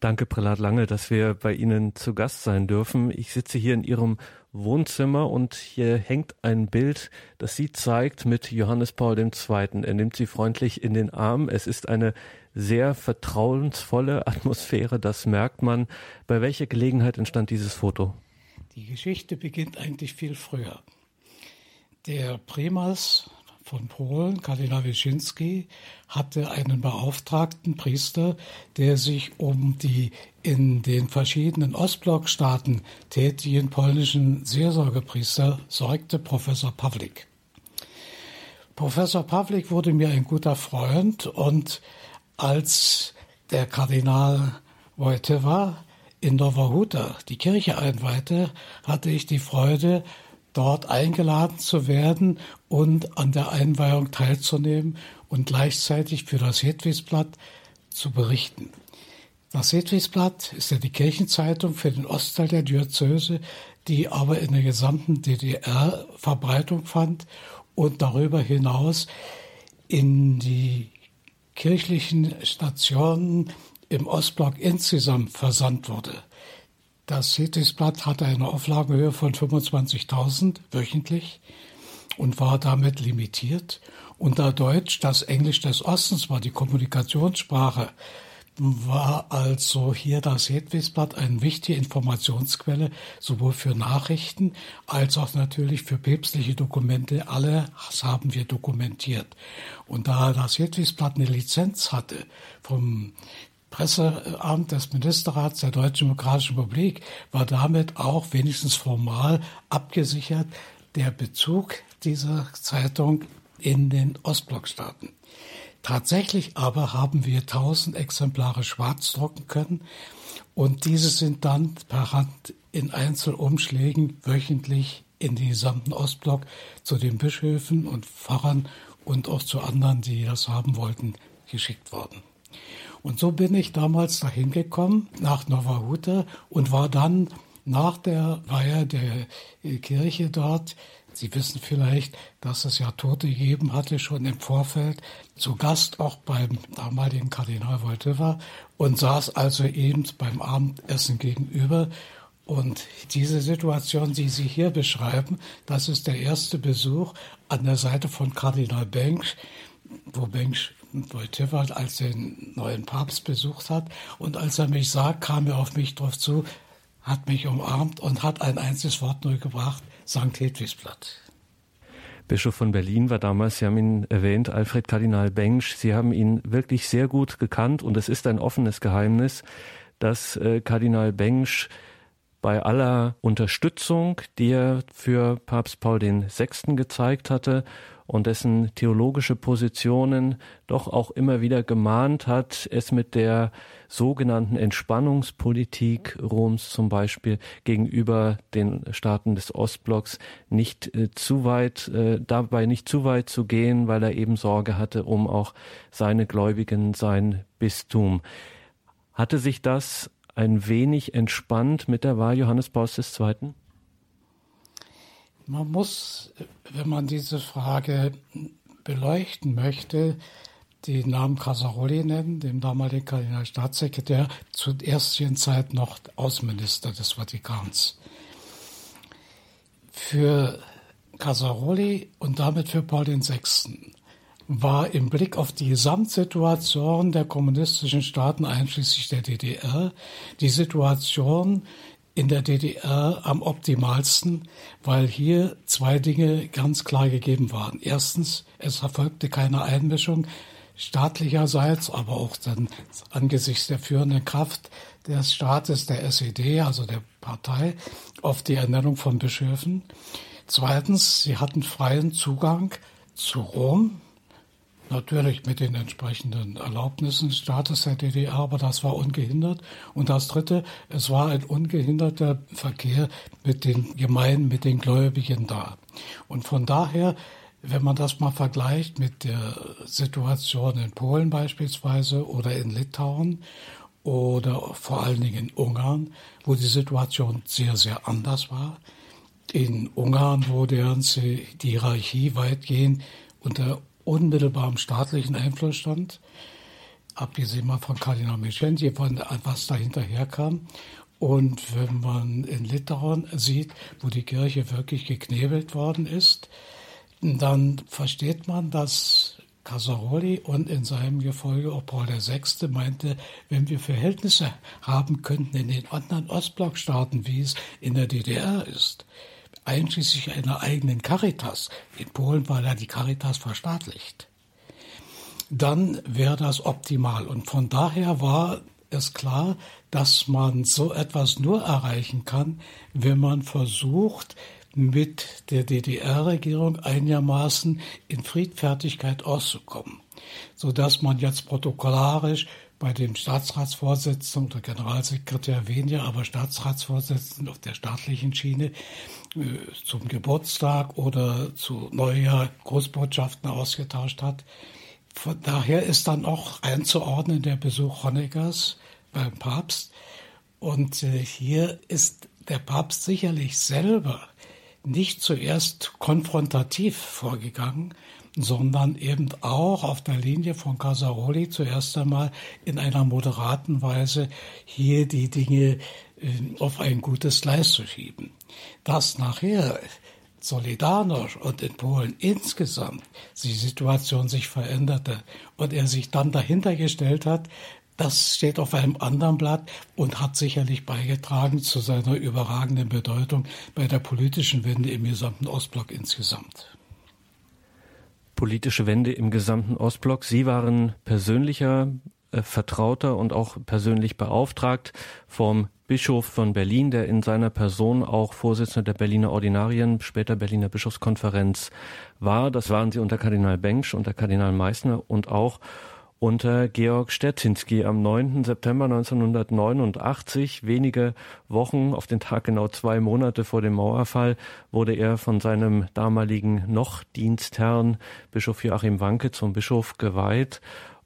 Danke, Prälat Lange, dass wir bei Ihnen zu Gast sein dürfen. Ich sitze hier in Ihrem Wohnzimmer und hier hängt ein Bild, das Sie zeigt mit Johannes Paul II. Er nimmt Sie freundlich in den Arm. Es ist eine sehr vertrauensvolle Atmosphäre, das merkt man. Bei welcher Gelegenheit entstand dieses Foto? Die Geschichte beginnt eigentlich viel früher. Der Primas von Polen, Kardinal Wyszynski, hatte einen beauftragten Priester, der sich um die in den verschiedenen Ostblockstaaten tätigen polnischen Seelsorgepriester sorgte, Professor Pawlik. Professor Pawlik wurde mir ein guter Freund und als der Kardinal Wojtyła in Nowa Huta die Kirche einweihte, hatte ich die Freude, dort eingeladen zu werden und an der Einweihung teilzunehmen und gleichzeitig für das Hedwigsblatt zu berichten. Das Hedwigsblatt ist ja die Kirchenzeitung für den Ostteil der Diözese, die aber in der gesamten DDR Verbreitung fand und darüber hinaus in die kirchlichen Stationen im Ostblock insgesamt versandt wurde. Das Cetisblatt hatte eine Auflagenhöhe von 25.000 wöchentlich und war damit limitiert. Und da Deutsch das Englisch des Ostens war, die Kommunikationssprache, war also hier das Hedwigsblatt eine wichtige Informationsquelle, sowohl für Nachrichten als auch natürlich für päpstliche Dokumente. Alles haben wir dokumentiert. Und da das Hedwigsblatt eine Lizenz hatte vom Presseamt des Ministerrats der Deutschen Demokratischen Republik war damit auch wenigstens formal abgesichert der Bezug dieser Zeitung in den Ostblockstaaten. Tatsächlich aber haben wir 1000 Exemplare schwarz drucken können und diese sind dann per Hand in Einzelumschlägen wöchentlich in den gesamten Ostblock zu den Bischöfen und Pfarrern und auch zu anderen, die das haben wollten, geschickt worden. Und so bin ich damals dahin gekommen, nach Nova Huta und war dann nach der Weihe der Kirche dort Sie wissen vielleicht, dass es ja Tote gegeben hatte, schon im Vorfeld, zu Gast auch beim damaligen Kardinal Wojtyła und saß also eben beim Abendessen gegenüber. Und diese Situation, die Sie hier beschreiben, das ist der erste Besuch an der Seite von Kardinal Bengsch, wo Bengsch Wojtyła als den neuen Papst besucht hat. Und als er mich sah, kam er auf mich drauf zu, hat mich umarmt und hat ein einziges Wort nur gebracht, St. Hedwigsblatt. Bischof von Berlin war damals, Sie haben ihn erwähnt, Alfred Kardinal Bengsch. Sie haben ihn wirklich sehr gut gekannt und es ist ein offenes Geheimnis, dass äh, Kardinal Bengsch bei aller Unterstützung, die er für Papst Paul VI. gezeigt hatte und dessen theologische Positionen doch auch immer wieder gemahnt hat, es mit der sogenannten Entspannungspolitik Roms zum Beispiel gegenüber den Staaten des Ostblocks nicht äh, zu weit, äh, dabei nicht zu weit zu gehen, weil er eben Sorge hatte um auch seine Gläubigen, sein Bistum. Hatte sich das ein wenig entspannt mit der Wahl Johannes Pauls II.? Man muss, wenn man diese Frage beleuchten möchte, den Namen Casaroli nennen, dem damaligen Kardinalstaatssekretär, zur ersten Zeit noch Außenminister des Vatikans. Für Casaroli und damit für Paul VI. war im Blick auf die Gesamtsituation der kommunistischen Staaten einschließlich der DDR die Situation in der DDR am optimalsten, weil hier zwei Dinge ganz klar gegeben waren. Erstens, es erfolgte keine Einmischung staatlicherseits, aber auch dann angesichts der führenden Kraft des Staates, der SED, also der Partei, auf die Ernennung von Bischöfen. Zweitens, sie hatten freien Zugang zu Rom, natürlich mit den entsprechenden Erlaubnissen des Staates der DDR, aber das war ungehindert. Und das Dritte, es war ein ungehinderter Verkehr mit den Gemeinden, mit den Gläubigen da. Und von daher wenn man das mal vergleicht mit der Situation in Polen beispielsweise oder in Litauen oder vor allen Dingen in Ungarn, wo die Situation sehr, sehr anders war. In Ungarn, wo die Hierarchie weitgehend unter unmittelbarem staatlichen Einfluss stand, abgesehen mal von Kardinal Mischenji, von was dahinter herkam. Und wenn man in Litauen sieht, wo die Kirche wirklich geknebelt worden ist, dann versteht man, dass Casaroli und in seinem Gefolge auch Paul VI. meinte, wenn wir Verhältnisse haben könnten in den anderen Ostblockstaaten, wie es in der DDR ist, einschließlich einer eigenen Caritas, in Polen war ja die Caritas verstaatlicht, dann wäre das optimal. Und von daher war es klar, dass man so etwas nur erreichen kann, wenn man versucht, mit der DDR-Regierung einigermaßen in Friedfertigkeit auszukommen, so dass man jetzt protokollarisch bei dem Staatsratsvorsitzenden oder Generalsekretär weniger, aber Staatsratsvorsitzenden auf der staatlichen Schiene zum Geburtstag oder zu Neujahr Großbotschaften ausgetauscht hat. Von daher ist dann auch einzuordnen der Besuch Honeckers beim Papst. Und äh, hier ist der Papst sicherlich selber nicht zuerst konfrontativ vorgegangen, sondern eben auch auf der Linie von Casaroli zuerst einmal in einer moderaten Weise hier die Dinge äh, auf ein gutes Gleis zu schieben. Dass nachher Solidarność und in Polen insgesamt die Situation sich veränderte und er sich dann dahinter gestellt hat, das steht auf einem anderen Blatt und hat sicherlich beigetragen zu seiner überragenden Bedeutung bei der politischen Wende im gesamten Ostblock insgesamt. Politische Wende im gesamten Ostblock. Sie waren persönlicher äh, Vertrauter und auch persönlich beauftragt vom Bischof von Berlin, der in seiner Person auch Vorsitzender der Berliner Ordinarien, später Berliner Bischofskonferenz war. Das waren sie unter Kardinal Bengsch, unter Kardinal Meissner und auch unter Georg Stetzinski am 9. September 1989, wenige Wochen, auf den Tag genau zwei Monate vor dem Mauerfall, wurde er von seinem damaligen noch Dienstherrn Bischof Joachim Wanke zum Bischof geweiht.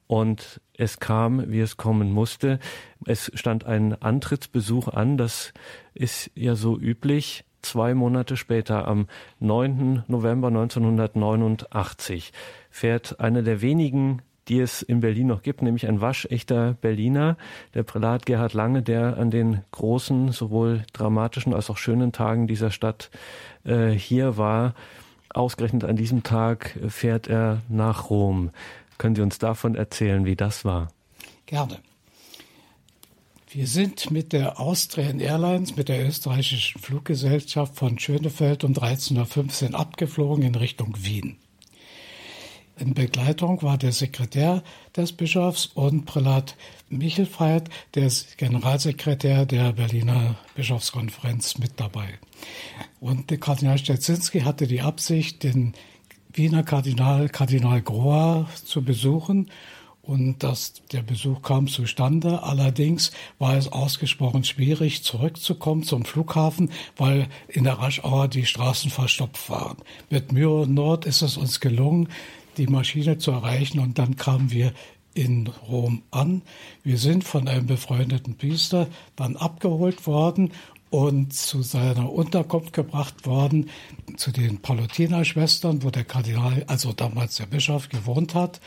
Und es kam, wie es kommen musste. Es stand ein Antrittsbesuch an, das ist ja so üblich. Zwei Monate später, am 9. November 1989, fährt einer der wenigen die es in Berlin noch gibt, nämlich ein waschechter Berliner, der Prälat Gerhard Lange, der an den großen, sowohl dramatischen als auch schönen Tagen dieser Stadt äh, hier war. Ausgerechnet an diesem Tag fährt er nach Rom. Können Sie uns davon erzählen, wie das war? Gerne. Wir sind mit der Austrian Airlines, mit der österreichischen Fluggesellschaft von Schönefeld um 13.15 Uhr abgeflogen in Richtung Wien. In Begleitung war der Sekretär des Bischofs und Prälat Michelfreiheit, der Generalsekretär der Berliner Bischofskonferenz, mit dabei. Und der Kardinal Stetzinski hatte die Absicht, den Wiener Kardinal, Kardinal Grohr, zu besuchen und das, der Besuch kam zustande. Allerdings war es ausgesprochen schwierig, zurückzukommen zum Flughafen, weil in der Raschauer die Straßen verstopft waren. Mit und Nord ist es uns gelungen, die Maschine zu erreichen und dann kamen wir in Rom an. Wir sind von einem befreundeten Priester dann abgeholt worden und zu seiner Unterkunft gebracht worden, zu den Palutinerschwestern, wo der Kardinal, also damals der Bischof, gewohnt hat.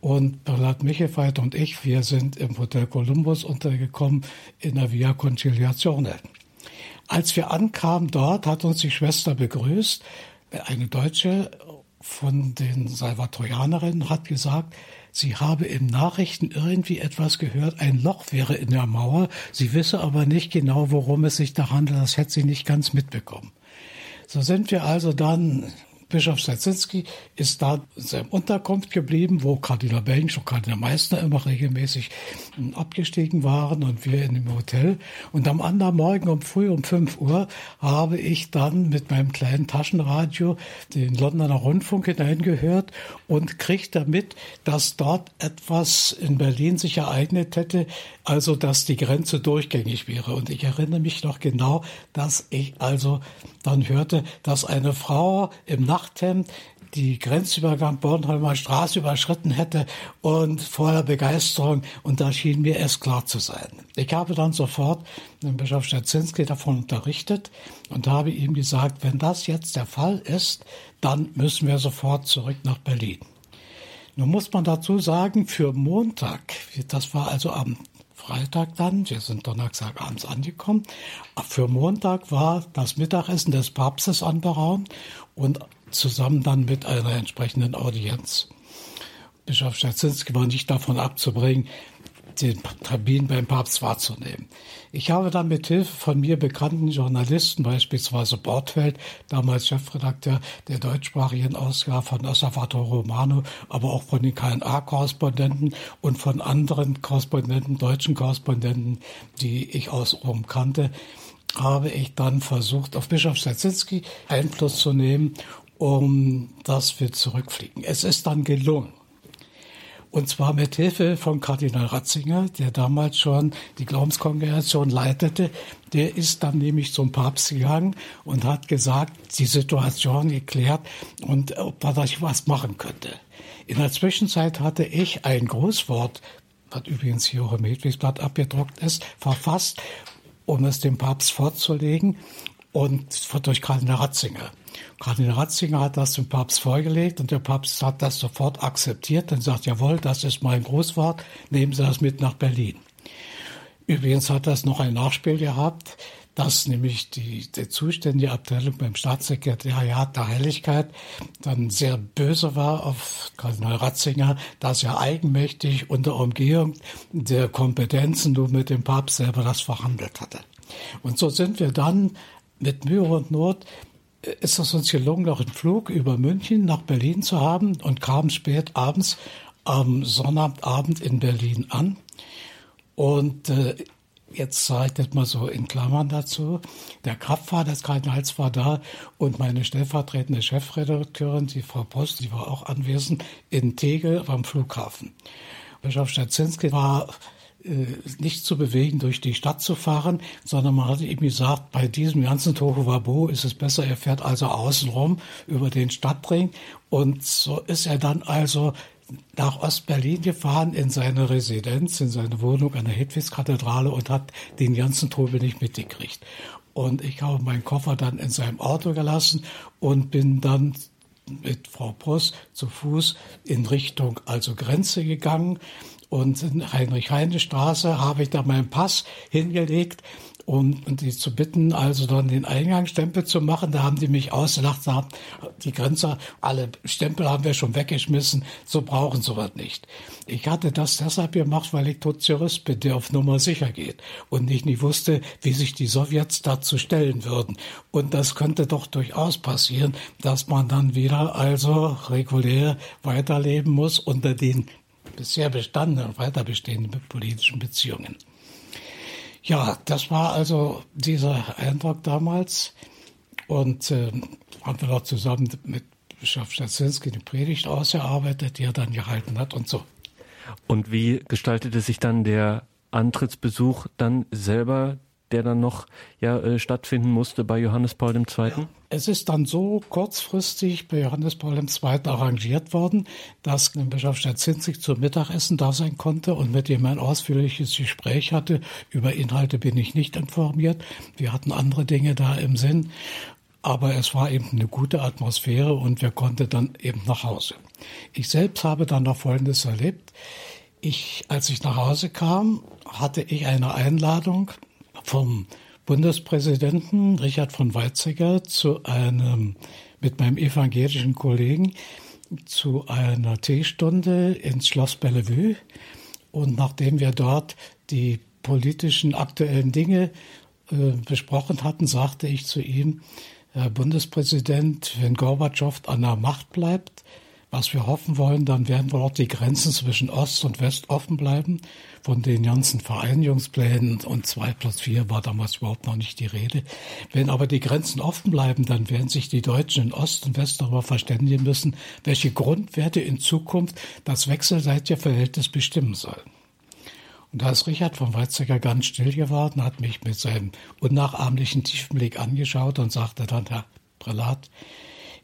Und Bernhard Michelfeit und ich, wir sind im Hotel Columbus untergekommen in der Via Conciliazione. Als wir ankamen dort, hat uns die Schwester begrüßt. Eine Deutsche von den Salvatorianerinnen hat gesagt, sie habe im Nachrichten irgendwie etwas gehört, ein Loch wäre in der Mauer. Sie wisse aber nicht genau, worum es sich da handelt. Das hätte sie nicht ganz mitbekommen. So sind wir also dann Bischof Stadzinski ist da in seinem Unterkunft geblieben, wo Kardinal Bench und Kardinal Meissner immer regelmäßig hm, abgestiegen waren und wir in dem Hotel. Und am anderen Morgen um früh um 5 Uhr habe ich dann mit meinem kleinen Taschenradio den Londoner Rundfunk hineingehört und kriegte mit, dass dort etwas in Berlin sich ereignet hätte, also dass die Grenze durchgängig wäre. Und ich erinnere mich noch genau, dass ich also dann hörte, dass eine Frau im Nacht Nachthemd die Grenzübergang Bornholmer Straße überschritten hätte und voller Begeisterung und da schien mir es klar zu sein. Ich habe dann sofort den Bischof Stadzinski davon unterrichtet und habe ihm gesagt, wenn das jetzt der Fall ist, dann müssen wir sofort zurück nach Berlin. Nun muss man dazu sagen, für Montag, das war also am Freitag dann, wir sind Donnerstag abends angekommen, für Montag war das Mittagessen des Papstes anberaumt und zusammen dann mit einer entsprechenden Audienz. Bischof Stadzinski war nicht davon abzubringen, den Termin beim Papst wahrzunehmen. Ich habe dann mit Hilfe von mir bekannten Journalisten, beispielsweise Bortfeld, damals Chefredakteur der deutschsprachigen Ausgabe von Osservator Romano, aber auch von den KNA-Korrespondenten und von anderen Korrespondenten, deutschen Korrespondenten, die ich aus Rom kannte, habe ich dann versucht, auf Bischof Stadzinski Einfluss zu nehmen um dass wir zurückfliegen. Es ist dann gelungen. Und zwar mit Hilfe von Kardinal Ratzinger, der damals schon die Glaubenskongregation leitete. Der ist dann nämlich zum Papst gegangen und hat gesagt, die Situation geklärt und ob er da was machen könnte. In der Zwischenzeit hatte ich ein Großwort, was übrigens hier auch im Hedwigsblatt abgedruckt ist, verfasst, um es dem Papst vorzulegen und durch Kardinal Ratzinger. Kardinal Ratzinger hat das dem Papst vorgelegt und der Papst hat das sofort akzeptiert und sagt, jawohl, das ist mein Grußwort, nehmen Sie das mit nach Berlin. Übrigens hat das noch ein Nachspiel gehabt, dass nämlich die, die zuständige Abteilung beim Staatssekretariat der Heiligkeit dann sehr böse war auf Kardinal Ratzinger, dass er eigenmächtig unter Umgehung der Kompetenzen nur mit dem Papst selber das verhandelt hatte. Und so sind wir dann mit Mühe und Not ist es uns gelungen, noch einen Flug über München nach Berlin zu haben und kamen spät abends am Sonnabendabend in Berlin an. Und äh, jetzt das mal so in Klammern dazu. Der Kraftfahrer des Kardinals war da und meine stellvertretende Chefredakteurin, die Frau Post, die war auch anwesend, in Tegel beim Flughafen. Bischof Stadzinski war äh, nicht zu bewegen, durch die Stadt zu fahren, sondern man hat ihm gesagt, bei diesem ganzen Tohuwabo ist es besser, er fährt also außenrum über den Stadtring. Und so ist er dann also nach Ostberlin gefahren in seine Residenz, in seine Wohnung an der Hedwigskathedrale und hat den ganzen Trubel nicht mitgekriegt. Und ich habe meinen Koffer dann in seinem Auto gelassen und bin dann mit Frau Post zu Fuß in Richtung also Grenze gegangen und in Heinrich-Heine-Straße habe ich da meinen Pass hingelegt und die zu bitten, also dann den Eingangsstempel zu machen. Da haben die mich ausgelacht, haben die Grenzer, alle Stempel haben wir schon weggeschmissen, so brauchen sie was nicht. Ich hatte das deshalb gemacht, weil ich Toziorist bin, der auf Nummer sicher geht und ich nicht wusste, wie sich die Sowjets dazu stellen würden. Und das könnte doch durchaus passieren, dass man dann wieder also regulär weiterleben muss unter den bisher bestandenen und weiter bestehenden politischen Beziehungen. Ja, das war also dieser Eindruck damals. Und äh, haben wir noch zusammen mit Bischof Stasinski die Predigt ausgearbeitet, die er dann gehalten hat und so. Und wie gestaltete sich dann der Antrittsbesuch dann selber der dann noch ja, äh, stattfinden musste bei Johannes Paul II.? Ja, es ist dann so kurzfristig bei Johannes Paul II. arrangiert worden, dass Bischof Stadzinzig zum Mittagessen da sein konnte und mit dem ein ausführliches Gespräch hatte. Über Inhalte bin ich nicht informiert. Wir hatten andere Dinge da im Sinn. Aber es war eben eine gute Atmosphäre und wir konnten dann eben nach Hause. Ich selbst habe dann noch Folgendes erlebt. Ich, als ich nach Hause kam, hatte ich eine Einladung vom Bundespräsidenten Richard von Weizsäcker zu einem, mit meinem evangelischen Kollegen zu einer Teestunde ins Schloss Bellevue. Und nachdem wir dort die politischen aktuellen Dinge äh, besprochen hatten, sagte ich zu ihm, Herr Bundespräsident, wenn Gorbatschow an der Macht bleibt, was wir hoffen wollen, dann werden wohl auch die Grenzen zwischen Ost und West offen bleiben. Von den ganzen Vereinigungsplänen und zwei plus vier war damals überhaupt noch nicht die Rede. Wenn aber die Grenzen offen bleiben, dann werden sich die Deutschen in Ost und West darüber verständigen müssen, welche Grundwerte in Zukunft das wechselseitige Verhältnis bestimmen sollen. Und da ist Richard von Weizsäcker ganz still geworden, hat mich mit seinem unnachahmlichen Tiefenblick angeschaut und sagte dann, Herr Prälat,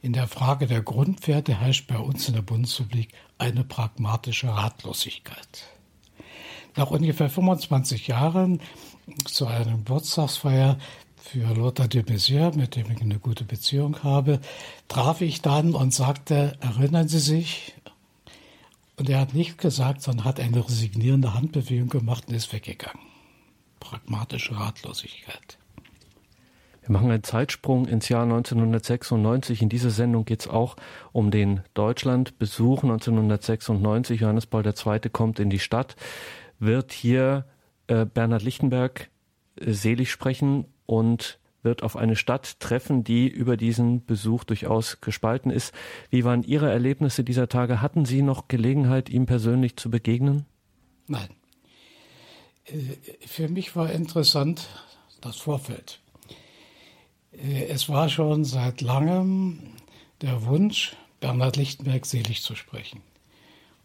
in der Frage der Grundwerte herrscht bei uns in der Bundesrepublik eine pragmatische Ratlosigkeit. Nach ungefähr 25 Jahren zu einer Geburtstagsfeier für Lothar de Maizière, mit dem ich eine gute Beziehung habe, traf ich dann und sagte, erinnern Sie sich? Und er hat nicht gesagt, sondern hat eine resignierende Handbewegung gemacht und ist weggegangen. Pragmatische Ratlosigkeit. Wir machen einen Zeitsprung ins Jahr 1996. In dieser Sendung geht es auch um den Deutschlandbesuch 1996. Johannes Paul II. kommt in die Stadt, wird hier äh, Bernhard Lichtenberg äh, selig sprechen und wird auf eine Stadt treffen, die über diesen Besuch durchaus gespalten ist. Wie waren Ihre Erlebnisse dieser Tage? Hatten Sie noch Gelegenheit, ihm persönlich zu begegnen? Nein. Äh, für mich war interessant das Vorfeld. Äh, es war schon seit langem der Wunsch, Bernhard Lichtenberg selig zu sprechen.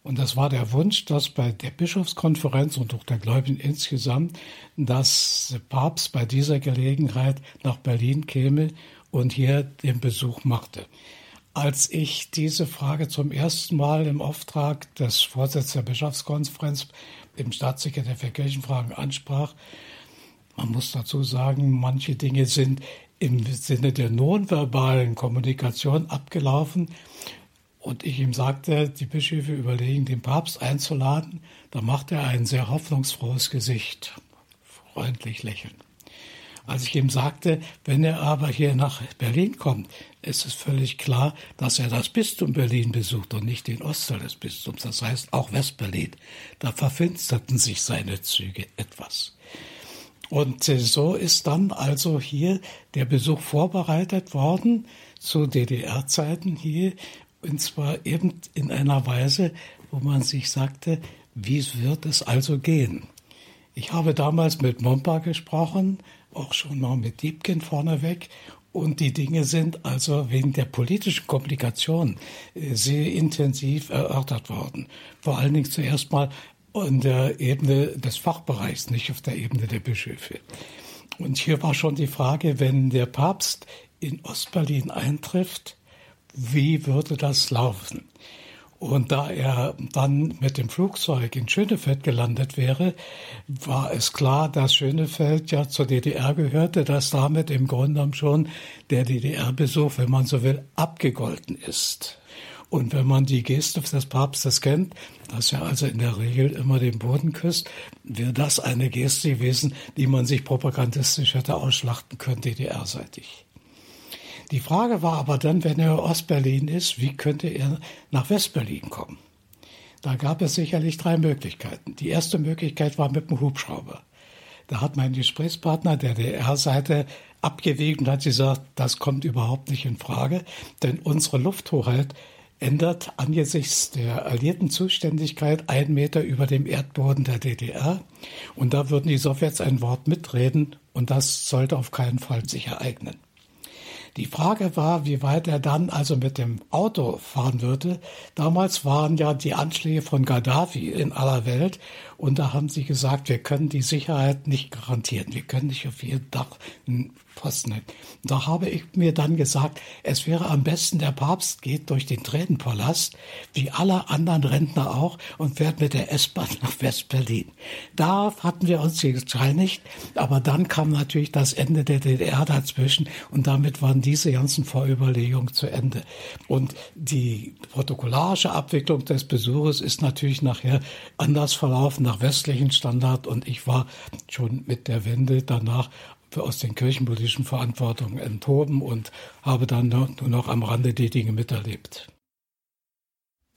Und das war der Wunsch, dass bei der Bischofskonferenz und auch der Gläubigen insgesamt, dass der Papst bei dieser Gelegenheit nach Berlin käme und hier den Besuch machte. Als ich diese Frage zum ersten Mal im Auftrag des Vorsitzenden der Bischofskonferenz im Staatssekretär für Kirchenfragen ansprach, man muss dazu sagen, manche Dinge sind im Sinne der nonverbalen Kommunikation abgelaufen. Und ich ihm sagte, die Bischöfe überlegen, den Papst einzuladen. Da macht er ein sehr hoffnungsfrohes Gesicht, freundlich lächeln. Als ich ihm sagte, wenn er aber hier nach Berlin kommt, ist es völlig klar, dass er das Bistum Berlin besucht und nicht den Ostteil des Bistums, das heißt auch Westberlin. Da verfinsterten sich seine Züge etwas. Und so ist dann also hier der Besuch vorbereitet worden zu DDR-Zeiten hier, und zwar eben in einer Weise, wo man sich sagte, wie wird es also gehen? Ich habe damals mit Mompa gesprochen, auch schon mal mit Diebken vorneweg, und die Dinge sind also wegen der politischen Komplikation äh, sehr intensiv erörtert worden. Vor allen Dingen zuerst mal in der Ebene des Fachbereichs, nicht auf der Ebene der Bischöfe. Und hier war schon die Frage, wenn der Papst in Ostberlin eintrifft, wie würde das laufen? Und da er dann mit dem Flugzeug in Schönefeld gelandet wäre, war es klar, dass Schönefeld ja zur DDR gehörte, dass damit im Grunde schon der DDR-Besuch, wenn man so will, abgegolten ist. Und wenn man die Geste des Papstes kennt, dass er also in der Regel immer den Boden küsst, wäre das eine Geste gewesen, die man sich propagandistisch hätte ausschlachten können, DDR-seitig. Die Frage war aber dann, wenn er Ostberlin ist, wie könnte er nach Westberlin kommen? Da gab es sicherlich drei Möglichkeiten. Die erste Möglichkeit war mit dem Hubschrauber. Da hat mein Gesprächspartner der DR-Seite abgewegt und hat gesagt, das kommt überhaupt nicht in Frage, denn unsere Lufthoheit ändert angesichts der alliierten Zuständigkeit einen Meter über dem Erdboden der DDR. Und da würden die Sowjets ein Wort mitreden und das sollte auf keinen Fall sich ereignen. Die Frage war, wie weit er dann also mit dem Auto fahren würde. Damals waren ja die Anschläge von Gaddafi in aller Welt und da haben sie gesagt, wir können die Sicherheit nicht garantieren. Wir können nicht auf jedem Dach hin. Da habe ich mir dann gesagt, es wäre am besten, der Papst geht durch den Tränenpalast, wie alle anderen Rentner auch, und fährt mit der S-Bahn nach West-Berlin. Da hatten wir uns geeinigt, aber dann kam natürlich das Ende der DDR dazwischen und damit waren diese ganzen Vorüberlegungen zu Ende. Und die protokollarische Abwicklung des Besuches ist natürlich nachher anders verlaufen nach westlichen Standard und ich war schon mit der Wende danach aus den kirchenpolitischen Verantwortungen enthoben und habe dann nur noch am Rande die Dinge miterlebt.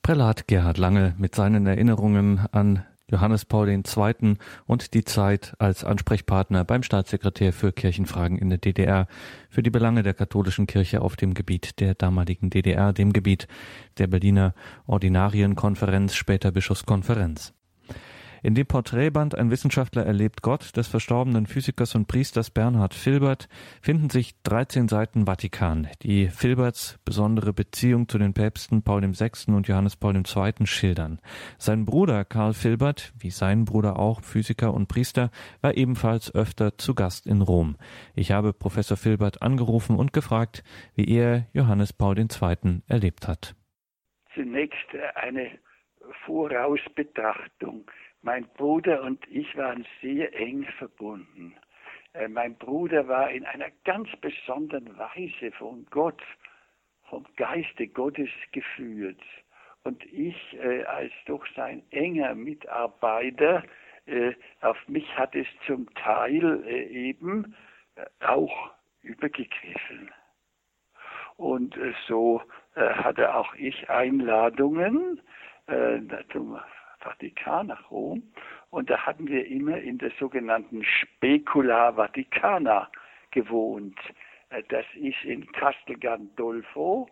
Prälat Gerhard Lange mit seinen Erinnerungen an Johannes Paul II. und die Zeit als Ansprechpartner beim Staatssekretär für Kirchenfragen in der DDR für die Belange der katholischen Kirche auf dem Gebiet der damaligen DDR, dem Gebiet der Berliner Ordinarienkonferenz, später Bischofskonferenz. In dem Porträtband Ein Wissenschaftler erlebt Gott des verstorbenen Physikers und Priesters Bernhard Filbert finden sich 13 Seiten Vatikan, die Filberts besondere Beziehung zu den Päpsten Paul VI. und Johannes Paul II. schildern. Sein Bruder Karl Filbert, wie sein Bruder auch Physiker und Priester, war ebenfalls öfter zu Gast in Rom. Ich habe Professor Filbert angerufen und gefragt, wie er Johannes Paul II. erlebt hat. Zunächst eine Vorausbetrachtung. Mein Bruder und ich waren sehr eng verbunden. Äh, mein Bruder war in einer ganz besonderen Weise von Gott, vom Geiste Gottes geführt. Und ich äh, als doch sein enger Mitarbeiter, äh, auf mich hat es zum Teil äh, eben äh, auch übergegriffen. Und so hatte auch ich Einladungen zum Vatikan nach Rom. Und da hatten wir immer in der sogenannten Specula Vaticana gewohnt. Äh, das ist in Castel Gandolfo,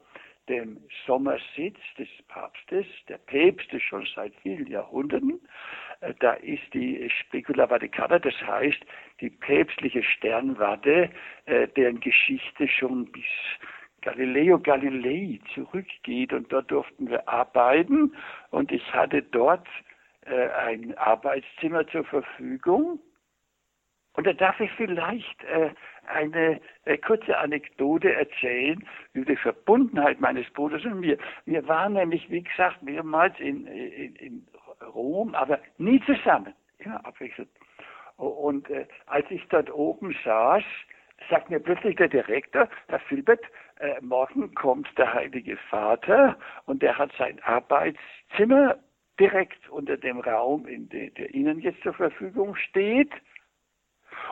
dem Sommersitz des Papstes, der Päpste schon seit vielen Jahrhunderten. Äh, da ist die Specula Vaticana, das heißt die päpstliche Sternwarte, äh, deren Geschichte schon bis Galileo Galilei zurückgeht und dort durften wir arbeiten und ich hatte dort äh, ein Arbeitszimmer zur Verfügung und da darf ich vielleicht äh, eine äh, kurze Anekdote erzählen über die Verbundenheit meines Bruders und mir. Wir waren nämlich, wie gesagt, mehrmals in, in, in Rom, aber nie zusammen, immer abwechselnd. Und äh, als ich dort oben saß, sagt mir plötzlich der Direktor, Herr Filbert, äh, morgen kommt der Heilige Vater und der hat sein Arbeitszimmer direkt unter dem Raum, in de, der Ihnen jetzt zur Verfügung steht.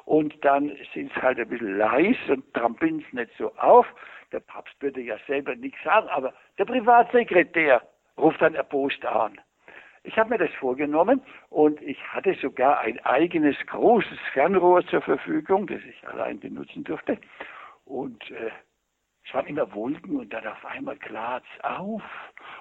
Und dann sind sie halt ein bisschen leis und trampeln es nicht so auf. Der Papst würde ja selber nichts sagen, aber der Privatsekretär ruft dann erbost an. Ich habe mir das vorgenommen und ich hatte sogar ein eigenes großes Fernrohr zur Verfügung, das ich allein benutzen durfte. Und äh, es waren immer Wolken und dann auf einmal klart's auf.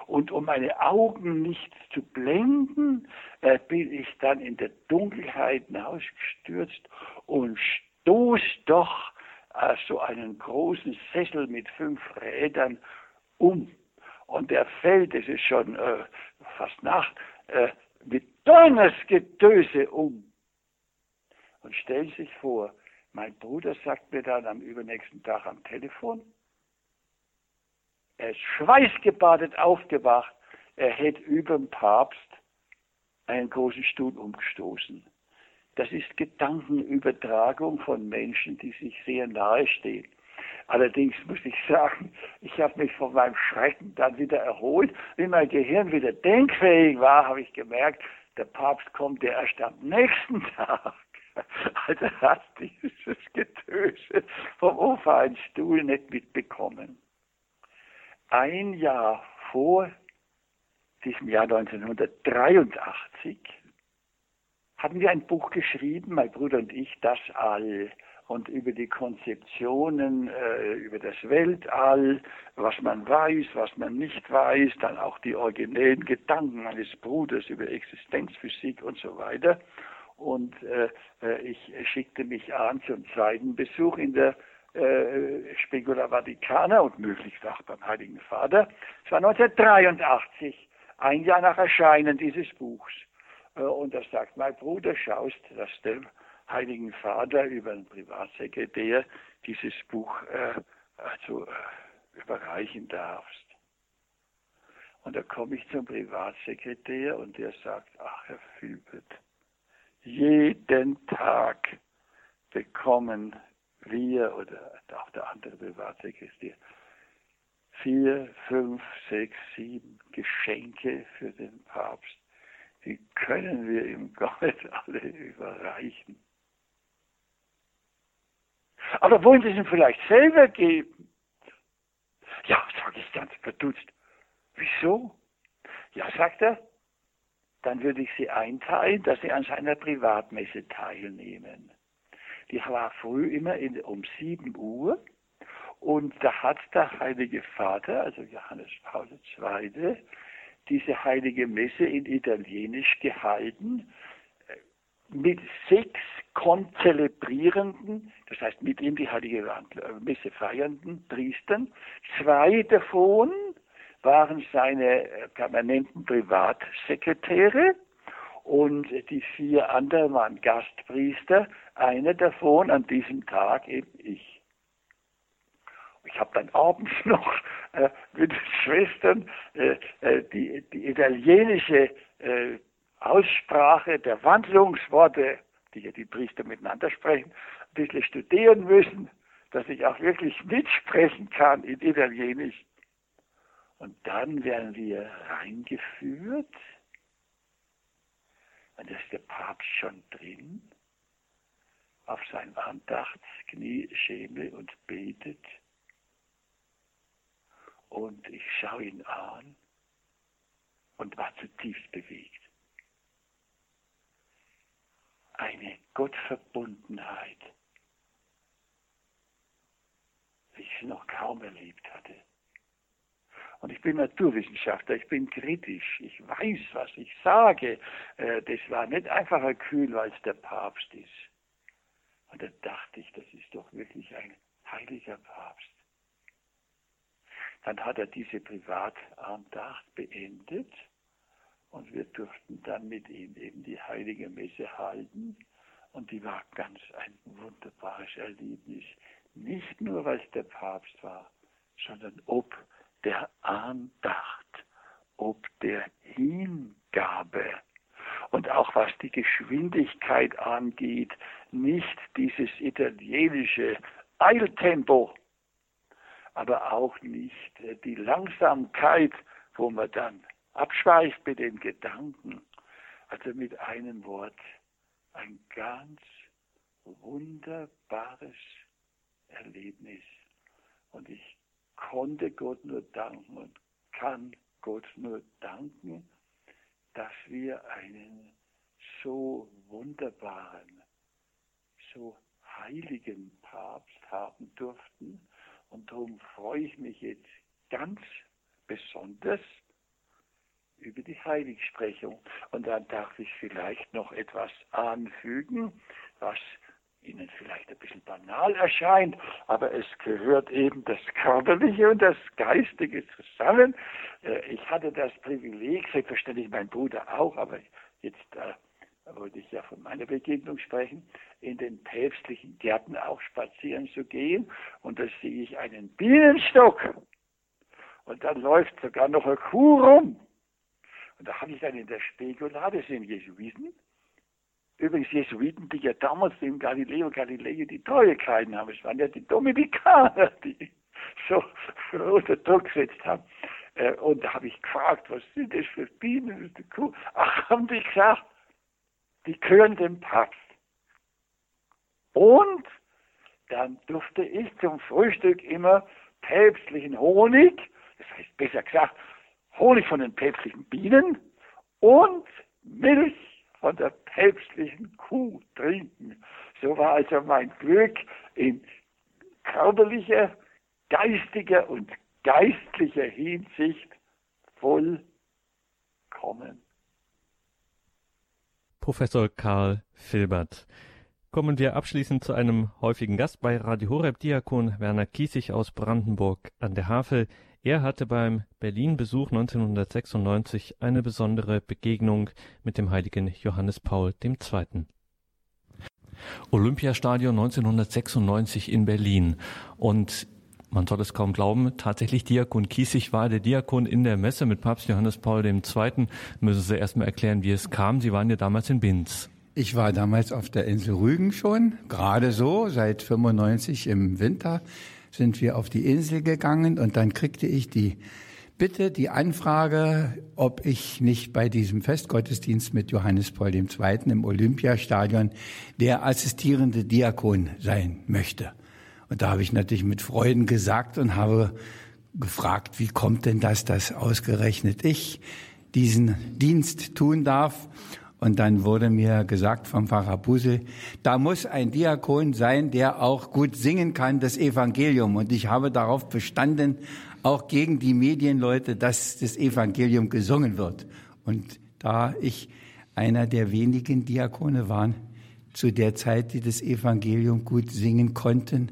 Und um meine Augen nicht zu blenden, äh, bin ich dann in der Dunkelheit hinausgestürzt und stoß doch äh, so einen großen Sessel mit fünf Rädern um. Und der fällt, es ist schon äh, fast Nacht, äh, mit Donnersgetöse um. Und stellen sich vor, mein Bruder sagt mir dann am übernächsten Tag am Telefon, er ist schweißgebadet aufgewacht, er hätte über dem Papst einen großen Stuhl umgestoßen. Das ist Gedankenübertragung von Menschen, die sich sehr nahe stehen. Allerdings muss ich sagen, ich habe mich von meinem Schrecken dann wieder erholt. Wie mein Gehirn wieder denkfähig war, habe ich gemerkt, der Papst kommt ja erst am nächsten Tag. Also hat dieses Getöse vom ovalen Stuhl nicht mitbekommen. Ein Jahr vor diesem Jahr 1983 hatten wir ein Buch geschrieben, mein Bruder und ich, Das All, und über die Konzeptionen, äh, über das Weltall, was man weiß, was man nicht weiß, dann auch die originellen Gedanken meines Bruders über Existenzphysik und so weiter. Und äh, äh ich schickte mich an zum zweiten Besuch in der äh, Specula Vaticana und möglichst auch beim Heiligen Vater. Es war 1983, ein Jahr nach Erscheinen dieses Buchs. Äh, und da sagt mein Bruder, schaust, dass der Heiligen Vater über einen Privatsekretär dieses Buch äh, also, äh, überreichen darfst. Und da komme ich zum Privatsekretär und der sagt, ach Herr Fübert, jeden Tag bekommen wir oder auch der andere Privatsekretär vier, fünf, sechs, sieben Geschenke für den Papst. Die können wir ihm gar nicht alle überreichen. Aber wollen Sie es ihm vielleicht selber geben? Ja, sage ich ganz verdutzt. Wieso? Ja, sagt er, dann würde ich Sie einteilen, dass Sie an seiner Privatmesse teilnehmen. Die war früh immer in, um 7 Uhr und da hat der Heilige Vater, also Johannes Paul II., diese heilige Messe in Italienisch gehalten mit sechs konzelebrierenden, das heißt mit ihm die heilige Messe feiernden Priestern. Zwei davon waren seine äh, permanenten Privatsekretäre und die vier anderen waren Gastpriester. Einer davon an diesem Tag eben ich. Ich habe dann abends noch äh, mit Schwestern äh, äh die, die italienische äh, Aussprache der Wandlungsworte, die ja die Priester miteinander sprechen, ein bisschen studieren müssen, dass ich auch wirklich mitsprechen kann in Italienisch. Und dann werden wir reingeführt. Und da ist der Papst schon drin, auf sein Andachtsknie schäme und betet. Und ich schaue ihn an und war zutiefst bewegt eine Gottverbundenheit, wie ich sie noch kaum erlebt hatte. Und ich bin Naturwissenschaftler, ich bin kritisch, ich weiß, was ich sage. Äh, das war nicht einfach ein Kühl, weil es der Papst ist. Und da dachte ich, das ist doch wirklich ein heiliger Papst. Dann hat er diese Privatandacht beendet und wir durften dann mit ihm eben die heilige Messe halten. Und die war ganz ein wunderbares Erlebnis. Nicht nur, weil es der Papst war, sondern ob der Andacht, ob der Hingabe. Und auch was die Geschwindigkeit angeht, nicht dieses italienische Eiltempo, aber auch nicht die Langsamkeit, wo man dann abschweift mit den Gedanken. Also mit einem Wort ein ganz wunderbares Erlebnis. Und ich konnte Gott nur danken und kann Gott nur danken, dass wir einen so wunderbaren, so heiligen Papst haben durften. Und darum freue ich mich jetzt ganz besonders, über die Heiligsprechung. Und dann darf ich vielleicht noch etwas anfügen, was Ihnen vielleicht ein bisschen banal erscheint, aber es gehört eben das Körperliche und das Geistige zusammen. Äh, ich hatte das Privileg, selbstverständlich mein Bruder auch, aber jetzt äh, wollte ich ja von meiner Begegnung sprechen, in den päpstlichen Gärten auch spazieren zu gehen. Und da sehe ich einen Bienenstock. Und dann läuft sogar noch eine Kuh rum. Und da habe ich dann in der Spegula, das sind Jesuiten, übrigens Jesuiten, die ja damals dem Galileo Galilei die Treue gehalten haben. Es waren ja die Dominikaner, die so unter Druck gesetzt haben. Äh, und da habe ich gefragt, was sind das für Bienen? Ach, haben die gesagt, die gehören dem Papst. Und dann durfte ich zum Frühstück immer päpstlichen Honig, das heißt besser gesagt Honig von den päpstlichen Bienen und Milch von der päpstlichen Kuh trinken. So war also mein Glück in körperlicher, geistiger und geistlicher Hinsicht vollkommen. Professor Karl Filbert. Kommen wir abschließend zu einem häufigen Gast bei Radio Horeb, Diakon Werner Kiesig aus Brandenburg an der Havel. Er hatte beim Berlin-Besuch 1996 eine besondere Begegnung mit dem heiligen Johannes Paul II. Olympiastadion 1996 in Berlin. Und man soll es kaum glauben, tatsächlich Diakon Kiesig war der Diakon in der Messe mit Papst Johannes Paul II. Müssen Sie erstmal erklären, wie es kam. Sie waren ja damals in Binz. Ich war damals auf der Insel Rügen schon, gerade so, seit 95 im Winter sind wir auf die Insel gegangen und dann kriegte ich die Bitte, die Anfrage, ob ich nicht bei diesem Festgottesdienst mit Johannes Paul II. im Olympiastadion der assistierende Diakon sein möchte. Und da habe ich natürlich mit Freuden gesagt und habe gefragt, wie kommt denn das, dass ausgerechnet ich diesen Dienst tun darf? Und dann wurde mir gesagt vom Pfarrer Busel, da muss ein Diakon sein, der auch gut singen kann, das Evangelium. Und ich habe darauf bestanden, auch gegen die Medienleute, dass das Evangelium gesungen wird. Und da ich einer der wenigen Diakone war, zu der Zeit, die das Evangelium gut singen konnten,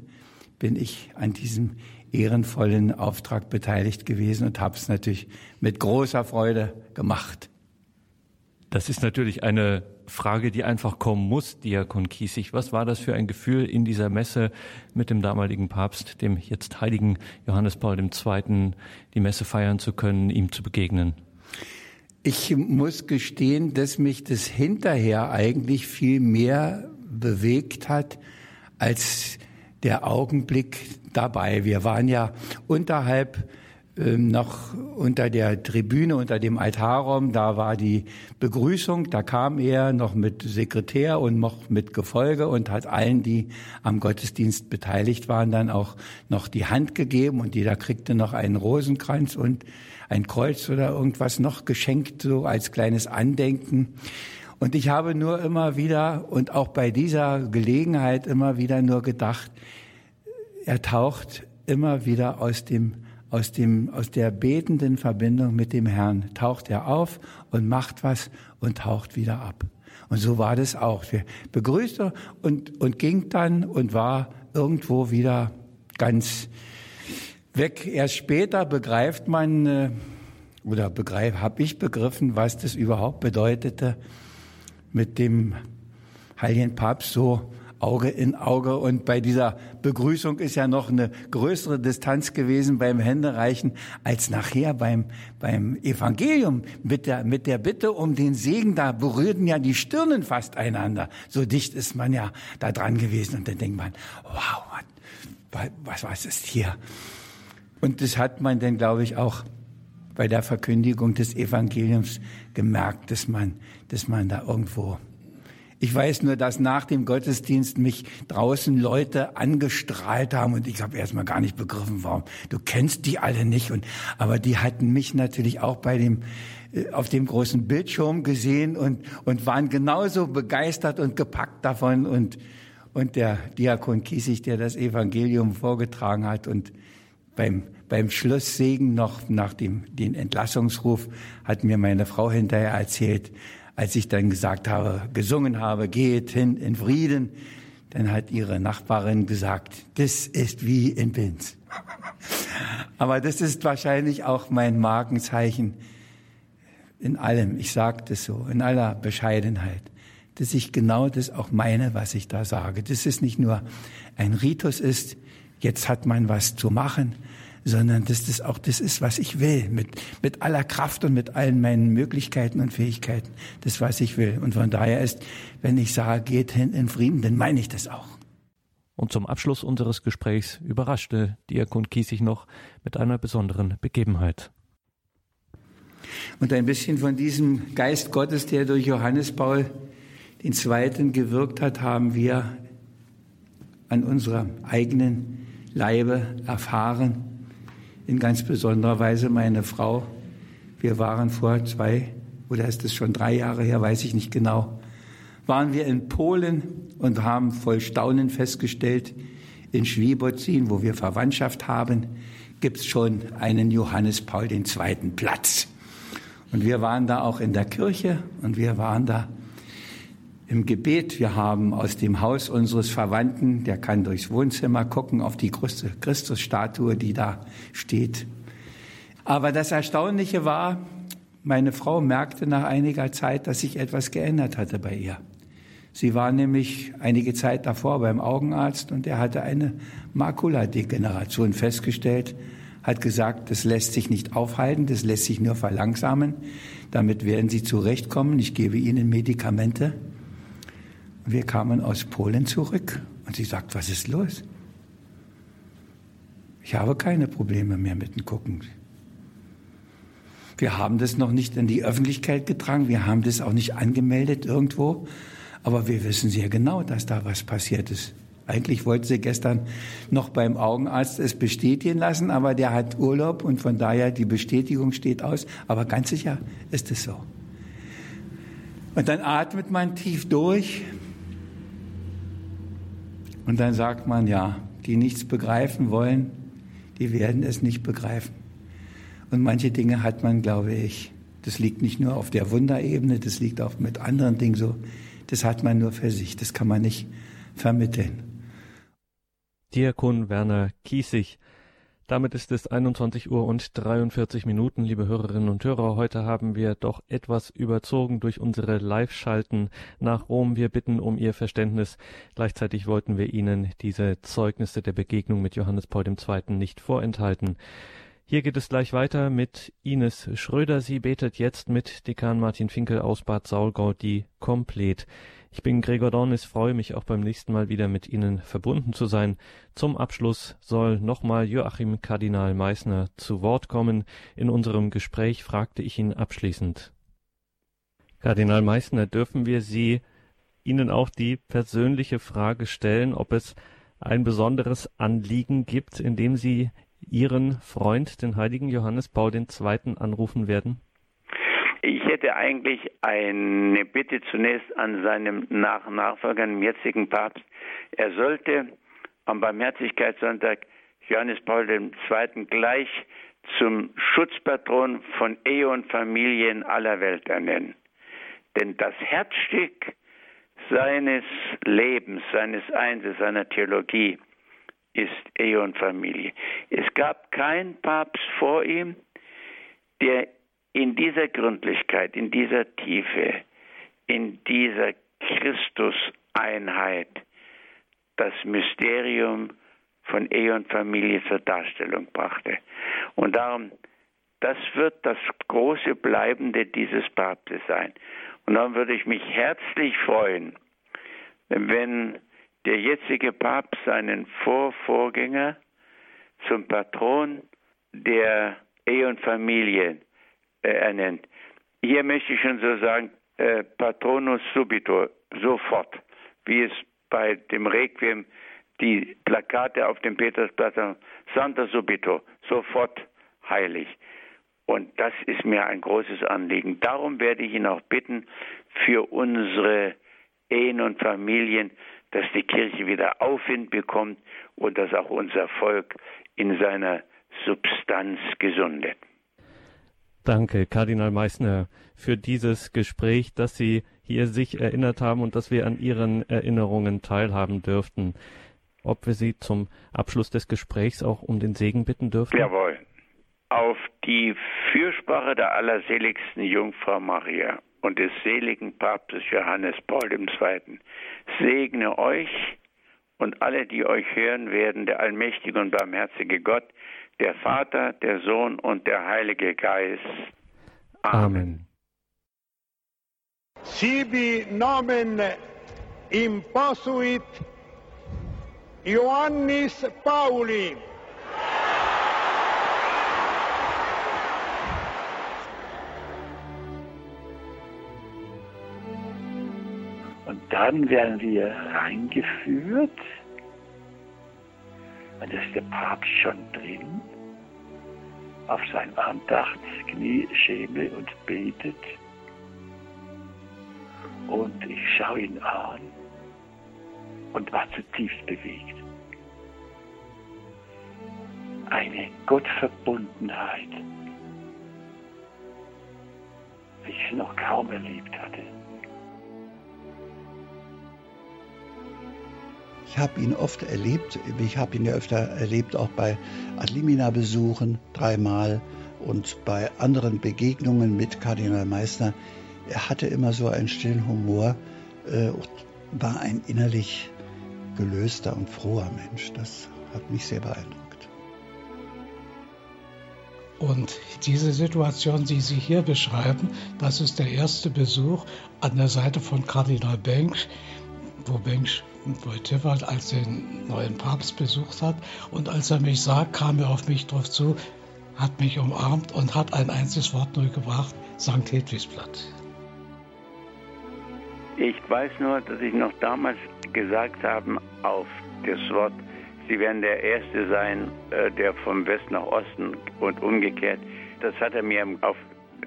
bin ich an diesem ehrenvollen Auftrag beteiligt gewesen und habe es natürlich mit großer Freude gemacht. Das ist natürlich eine Frage, die einfach kommen muss, Diakon Kiesig. Was war das für ein Gefühl in dieser Messe mit dem damaligen Papst, dem jetzt heiligen Johannes Paul II., die Messe feiern zu können, ihm zu begegnen? Ich muss gestehen, dass mich das hinterher eigentlich viel mehr bewegt hat als der Augenblick dabei. Wir waren ja unterhalb noch unter der Tribüne, unter dem Altarraum, da war die Begrüßung, da kam er noch mit Sekretär und noch mit Gefolge und hat allen, die am Gottesdienst beteiligt waren, dann auch noch die Hand gegeben und jeder kriegte noch einen Rosenkranz und ein Kreuz oder irgendwas noch geschenkt, so als kleines Andenken. Und ich habe nur immer wieder und auch bei dieser Gelegenheit immer wieder nur gedacht, er taucht immer wieder aus dem aus, dem, aus der betenden Verbindung mit dem Herrn taucht er auf und macht was und taucht wieder ab. Und so war das auch. Er begrüßte und, und ging dann und war irgendwo wieder ganz weg. Erst später begreift man, äh, oder begreif, habe ich begriffen, was das überhaupt bedeutete, mit dem Heiligen Papst so Auge in Auge. Und bei dieser Begrüßung ist ja noch eine größere Distanz gewesen beim Händereichen als nachher beim, beim Evangelium mit der, mit der Bitte um den Segen. Da berührten ja die Stirnen fast einander. So dicht ist man ja da dran gewesen. Und dann denkt man, wow, was, was ist hier? Und das hat man dann, glaube ich, auch bei der Verkündigung des Evangeliums gemerkt, dass man, dass man da irgendwo ich weiß nur, dass nach dem Gottesdienst mich draußen Leute angestrahlt haben und ich habe erstmal gar nicht begriffen, warum. Du kennst die alle nicht und aber die hatten mich natürlich auch bei dem äh, auf dem großen Bildschirm gesehen und und waren genauso begeistert und gepackt davon und und der Diakon Kiesig, der das Evangelium vorgetragen hat und beim beim Schlusssegen noch nach dem den Entlassungsruf hat mir meine Frau hinterher erzählt, als ich dann gesagt habe, gesungen habe, geht hin in Frieden, dann hat ihre Nachbarin gesagt, das ist wie in Binz. Aber das ist wahrscheinlich auch mein Markenzeichen in allem. Ich sage das so, in aller Bescheidenheit, dass ich genau das auch meine, was ich da sage. Dass es nicht nur ein Ritus ist, jetzt hat man was zu machen, sondern dass das auch das ist, was ich will, mit, mit aller Kraft und mit allen meinen Möglichkeiten und Fähigkeiten, das, was ich will. Und von daher ist, wenn ich sage, geht hin in Frieden, dann meine ich das auch. Und zum Abschluss unseres Gesprächs überraschte Diakon Kiesig noch mit einer besonderen Begebenheit. Und ein bisschen von diesem Geist Gottes, der durch Johannes Paul II. gewirkt hat, haben wir an unserer eigenen Leibe erfahren. In ganz besonderer Weise meine Frau. Wir waren vor zwei oder ist es schon drei Jahre her, weiß ich nicht genau, waren wir in Polen und haben voll Staunen festgestellt, in Schwiebozin, wo wir Verwandtschaft haben, gibt es schon einen Johannes Paul II. Platz. Und wir waren da auch in der Kirche und wir waren da im Gebet. Wir haben aus dem Haus unseres Verwandten, der kann durchs Wohnzimmer gucken auf die große Christusstatue, die da steht. Aber das Erstaunliche war, meine Frau merkte nach einiger Zeit, dass sich etwas geändert hatte bei ihr. Sie war nämlich einige Zeit davor beim Augenarzt und er hatte eine Makuladegeneration festgestellt, hat gesagt, das lässt sich nicht aufhalten, das lässt sich nur verlangsamen. Damit werden Sie zurechtkommen. Ich gebe Ihnen Medikamente. Wir kamen aus Polen zurück und sie sagt, was ist los? Ich habe keine Probleme mehr mit dem Gucken. Wir haben das noch nicht in die Öffentlichkeit getragen, wir haben das auch nicht angemeldet irgendwo, aber wir wissen sehr genau, dass da was passiert ist. Eigentlich wollte sie gestern noch beim Augenarzt es bestätigen lassen, aber der hat Urlaub und von daher die Bestätigung steht aus. Aber ganz sicher ist es so. Und dann atmet man tief durch und dann sagt man, ja, die nichts begreifen wollen, die werden es nicht begreifen. Und manche Dinge hat man, glaube ich, das liegt nicht nur auf der Wunderebene, das liegt auch mit anderen Dingen so, das hat man nur für sich, das kann man nicht vermitteln. Diakon Werner Kiesig damit ist es 21 Uhr und 43 Minuten, liebe Hörerinnen und Hörer. Heute haben wir doch etwas überzogen durch unsere Live-Schalten nach Rom. Wir bitten um Ihr Verständnis. Gleichzeitig wollten wir Ihnen diese Zeugnisse der Begegnung mit Johannes Paul II. nicht vorenthalten. Hier geht es gleich weiter mit Ines Schröder. Sie betet jetzt mit Dekan Martin Finkel aus Bad Saulgau die komplett. Ich bin Gregor Dornis, freue mich auch beim nächsten Mal wieder mit Ihnen verbunden zu sein. Zum Abschluss soll nochmal Joachim Kardinal Meissner zu Wort kommen. In unserem Gespräch fragte ich ihn abschließend. Kardinal Meissner, dürfen wir Sie Ihnen auch die persönliche Frage stellen, ob es ein besonderes Anliegen gibt, in dem Sie Ihren Freund, den heiligen Johannes Paul II., anrufen werden? Ich hätte eigentlich eine Bitte zunächst an seinem Nach Nachfolger, dem jetzigen Papst. Er sollte am Barmherzigkeitssonntag Johannes Paul II. gleich zum Schutzpatron von Ehe und Familien aller Welt ernennen. Denn das Herzstück seines Lebens, seines Einses, seiner Theologie ist Ehe und Familie. Es gab keinen Papst vor ihm, der in dieser Gründlichkeit, in dieser Tiefe, in dieser Christuseinheit das Mysterium von Ehe und Familie zur Darstellung brachte. Und darum, das wird das große Bleibende dieses Papstes sein. Und darum würde ich mich herzlich freuen, wenn der jetzige Papst seinen Vorvorgänger zum Patron der Ehe und Familie äh, ernennt. Hier möchte ich schon so sagen, äh, Patronus subito, sofort, wie es bei dem Requiem die Plakate auf dem Petersplatz haben, Santa subito, sofort heilig. Und das ist mir ein großes Anliegen. Darum werde ich ihn auch bitten, für unsere Ehen und Familien, dass die Kirche wieder Aufwind bekommt und dass auch unser Volk in seiner Substanz gesundet. Danke, Kardinal Meissner, für dieses Gespräch, dass Sie hier sich erinnert haben und dass wir an Ihren Erinnerungen teilhaben dürften. Ob wir Sie zum Abschluss des Gesprächs auch um den Segen bitten dürfen? Jawohl. Auf die Fürsprache der allerseligsten Jungfrau Maria und des seligen Papstes Johannes Paul II. segne euch und alle, die euch hören werden, der allmächtige und barmherzige Gott, der Vater, der Sohn und der Heilige Geist. Amen. Sibi nomen imposuit Ioannis Pauli. Und dann werden wir reingeführt. Und ist der Papst schon drin, auf sein Andachtsknie schäme und betet. Und ich schaue ihn an und war zutiefst bewegt. Eine Gottverbundenheit, wie ich es noch kaum erlebt hatte. Ich habe ihn oft erlebt. Ich habe ihn ja öfter erlebt, auch bei Adlimina-Besuchen dreimal und bei anderen Begegnungen mit Kardinal Meissner. Er hatte immer so einen stillen Humor äh, und war ein innerlich gelöster und froher Mensch. Das hat mich sehr beeindruckt. Und diese Situation, die Sie hier beschreiben, das ist der erste Besuch an der Seite von Kardinal Bench, wo Bench Wojtyła als den neuen Papst besucht hat. Und als er mich sah, kam er auf mich drauf zu, hat mich umarmt und hat ein einziges Wort nur gebracht, St. Hedwigsblatt. Ich weiß nur, dass ich noch damals gesagt habe auf das Wort, Sie werden der Erste sein, äh, der vom West nach Osten und umgekehrt. Das hat er mir auf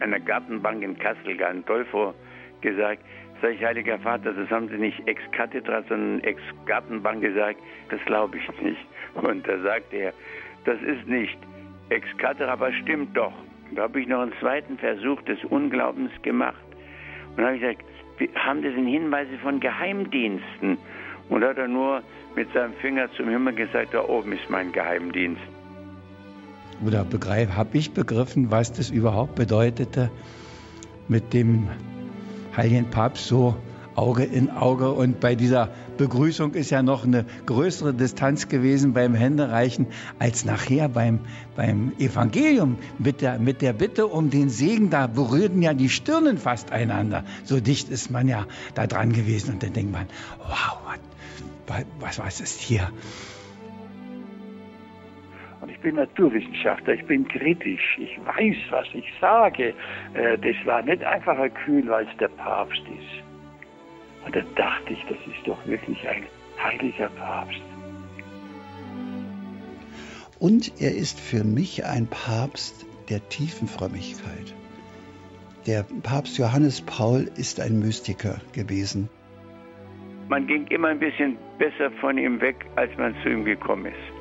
einer Gartenbank in Kassel Gandolfo gesagt. Sag ich, Heiliger Vater, das haben Sie nicht ex cathedra, sondern ex Gartenbank gesagt. Das glaube ich nicht. Und da sagt er, das ist nicht ex cathedra, aber stimmt doch. Da habe ich noch einen zweiten Versuch des Unglaubens gemacht. Und da habe ich gesagt, haben das denn Hinweise von Geheimdiensten? Und hat er nur mit seinem Finger zum Himmel gesagt, da oben ist mein Geheimdienst. Oder habe ich begriffen, was das überhaupt bedeutete, mit dem Heiligen Papst so Auge in Auge. Und bei dieser Begrüßung ist ja noch eine größere Distanz gewesen beim Händereichen als nachher beim, beim Evangelium. Mit der, mit der Bitte um den Segen, da berührten ja die Stirnen fast einander. So dicht ist man ja da dran gewesen. Und dann denkt man, wow, was, was, was ist hier? Und ich bin Naturwissenschaftler, ich bin kritisch, ich weiß, was ich sage. Äh, das war nicht einfach ein Kühl, weil es der Papst ist. Und dann dachte ich, das ist doch wirklich ein heiliger Papst. Und er ist für mich ein Papst der tiefen Frömmigkeit. Der Papst Johannes Paul ist ein Mystiker gewesen. Man ging immer ein bisschen besser von ihm weg, als man zu ihm gekommen ist.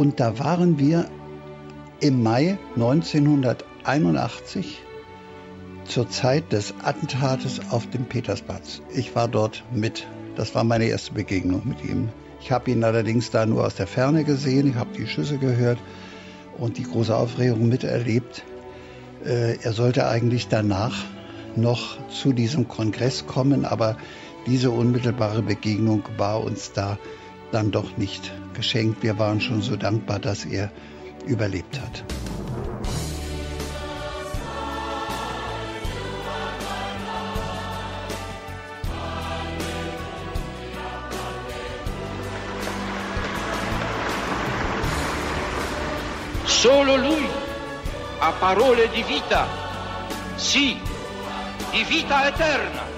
Und da waren wir im Mai 1981 zur Zeit des Attentates auf dem Petersplatz. Ich war dort mit. Das war meine erste Begegnung mit ihm. Ich habe ihn allerdings da nur aus der Ferne gesehen. Ich habe die Schüsse gehört und die große Aufregung miterlebt. Äh, er sollte eigentlich danach noch zu diesem Kongress kommen, aber diese unmittelbare Begegnung war uns da dann doch nicht geschenkt. Wir waren schon so dankbar, dass er überlebt hat. Solo lui ha parole di vita, sì, di vita eterna.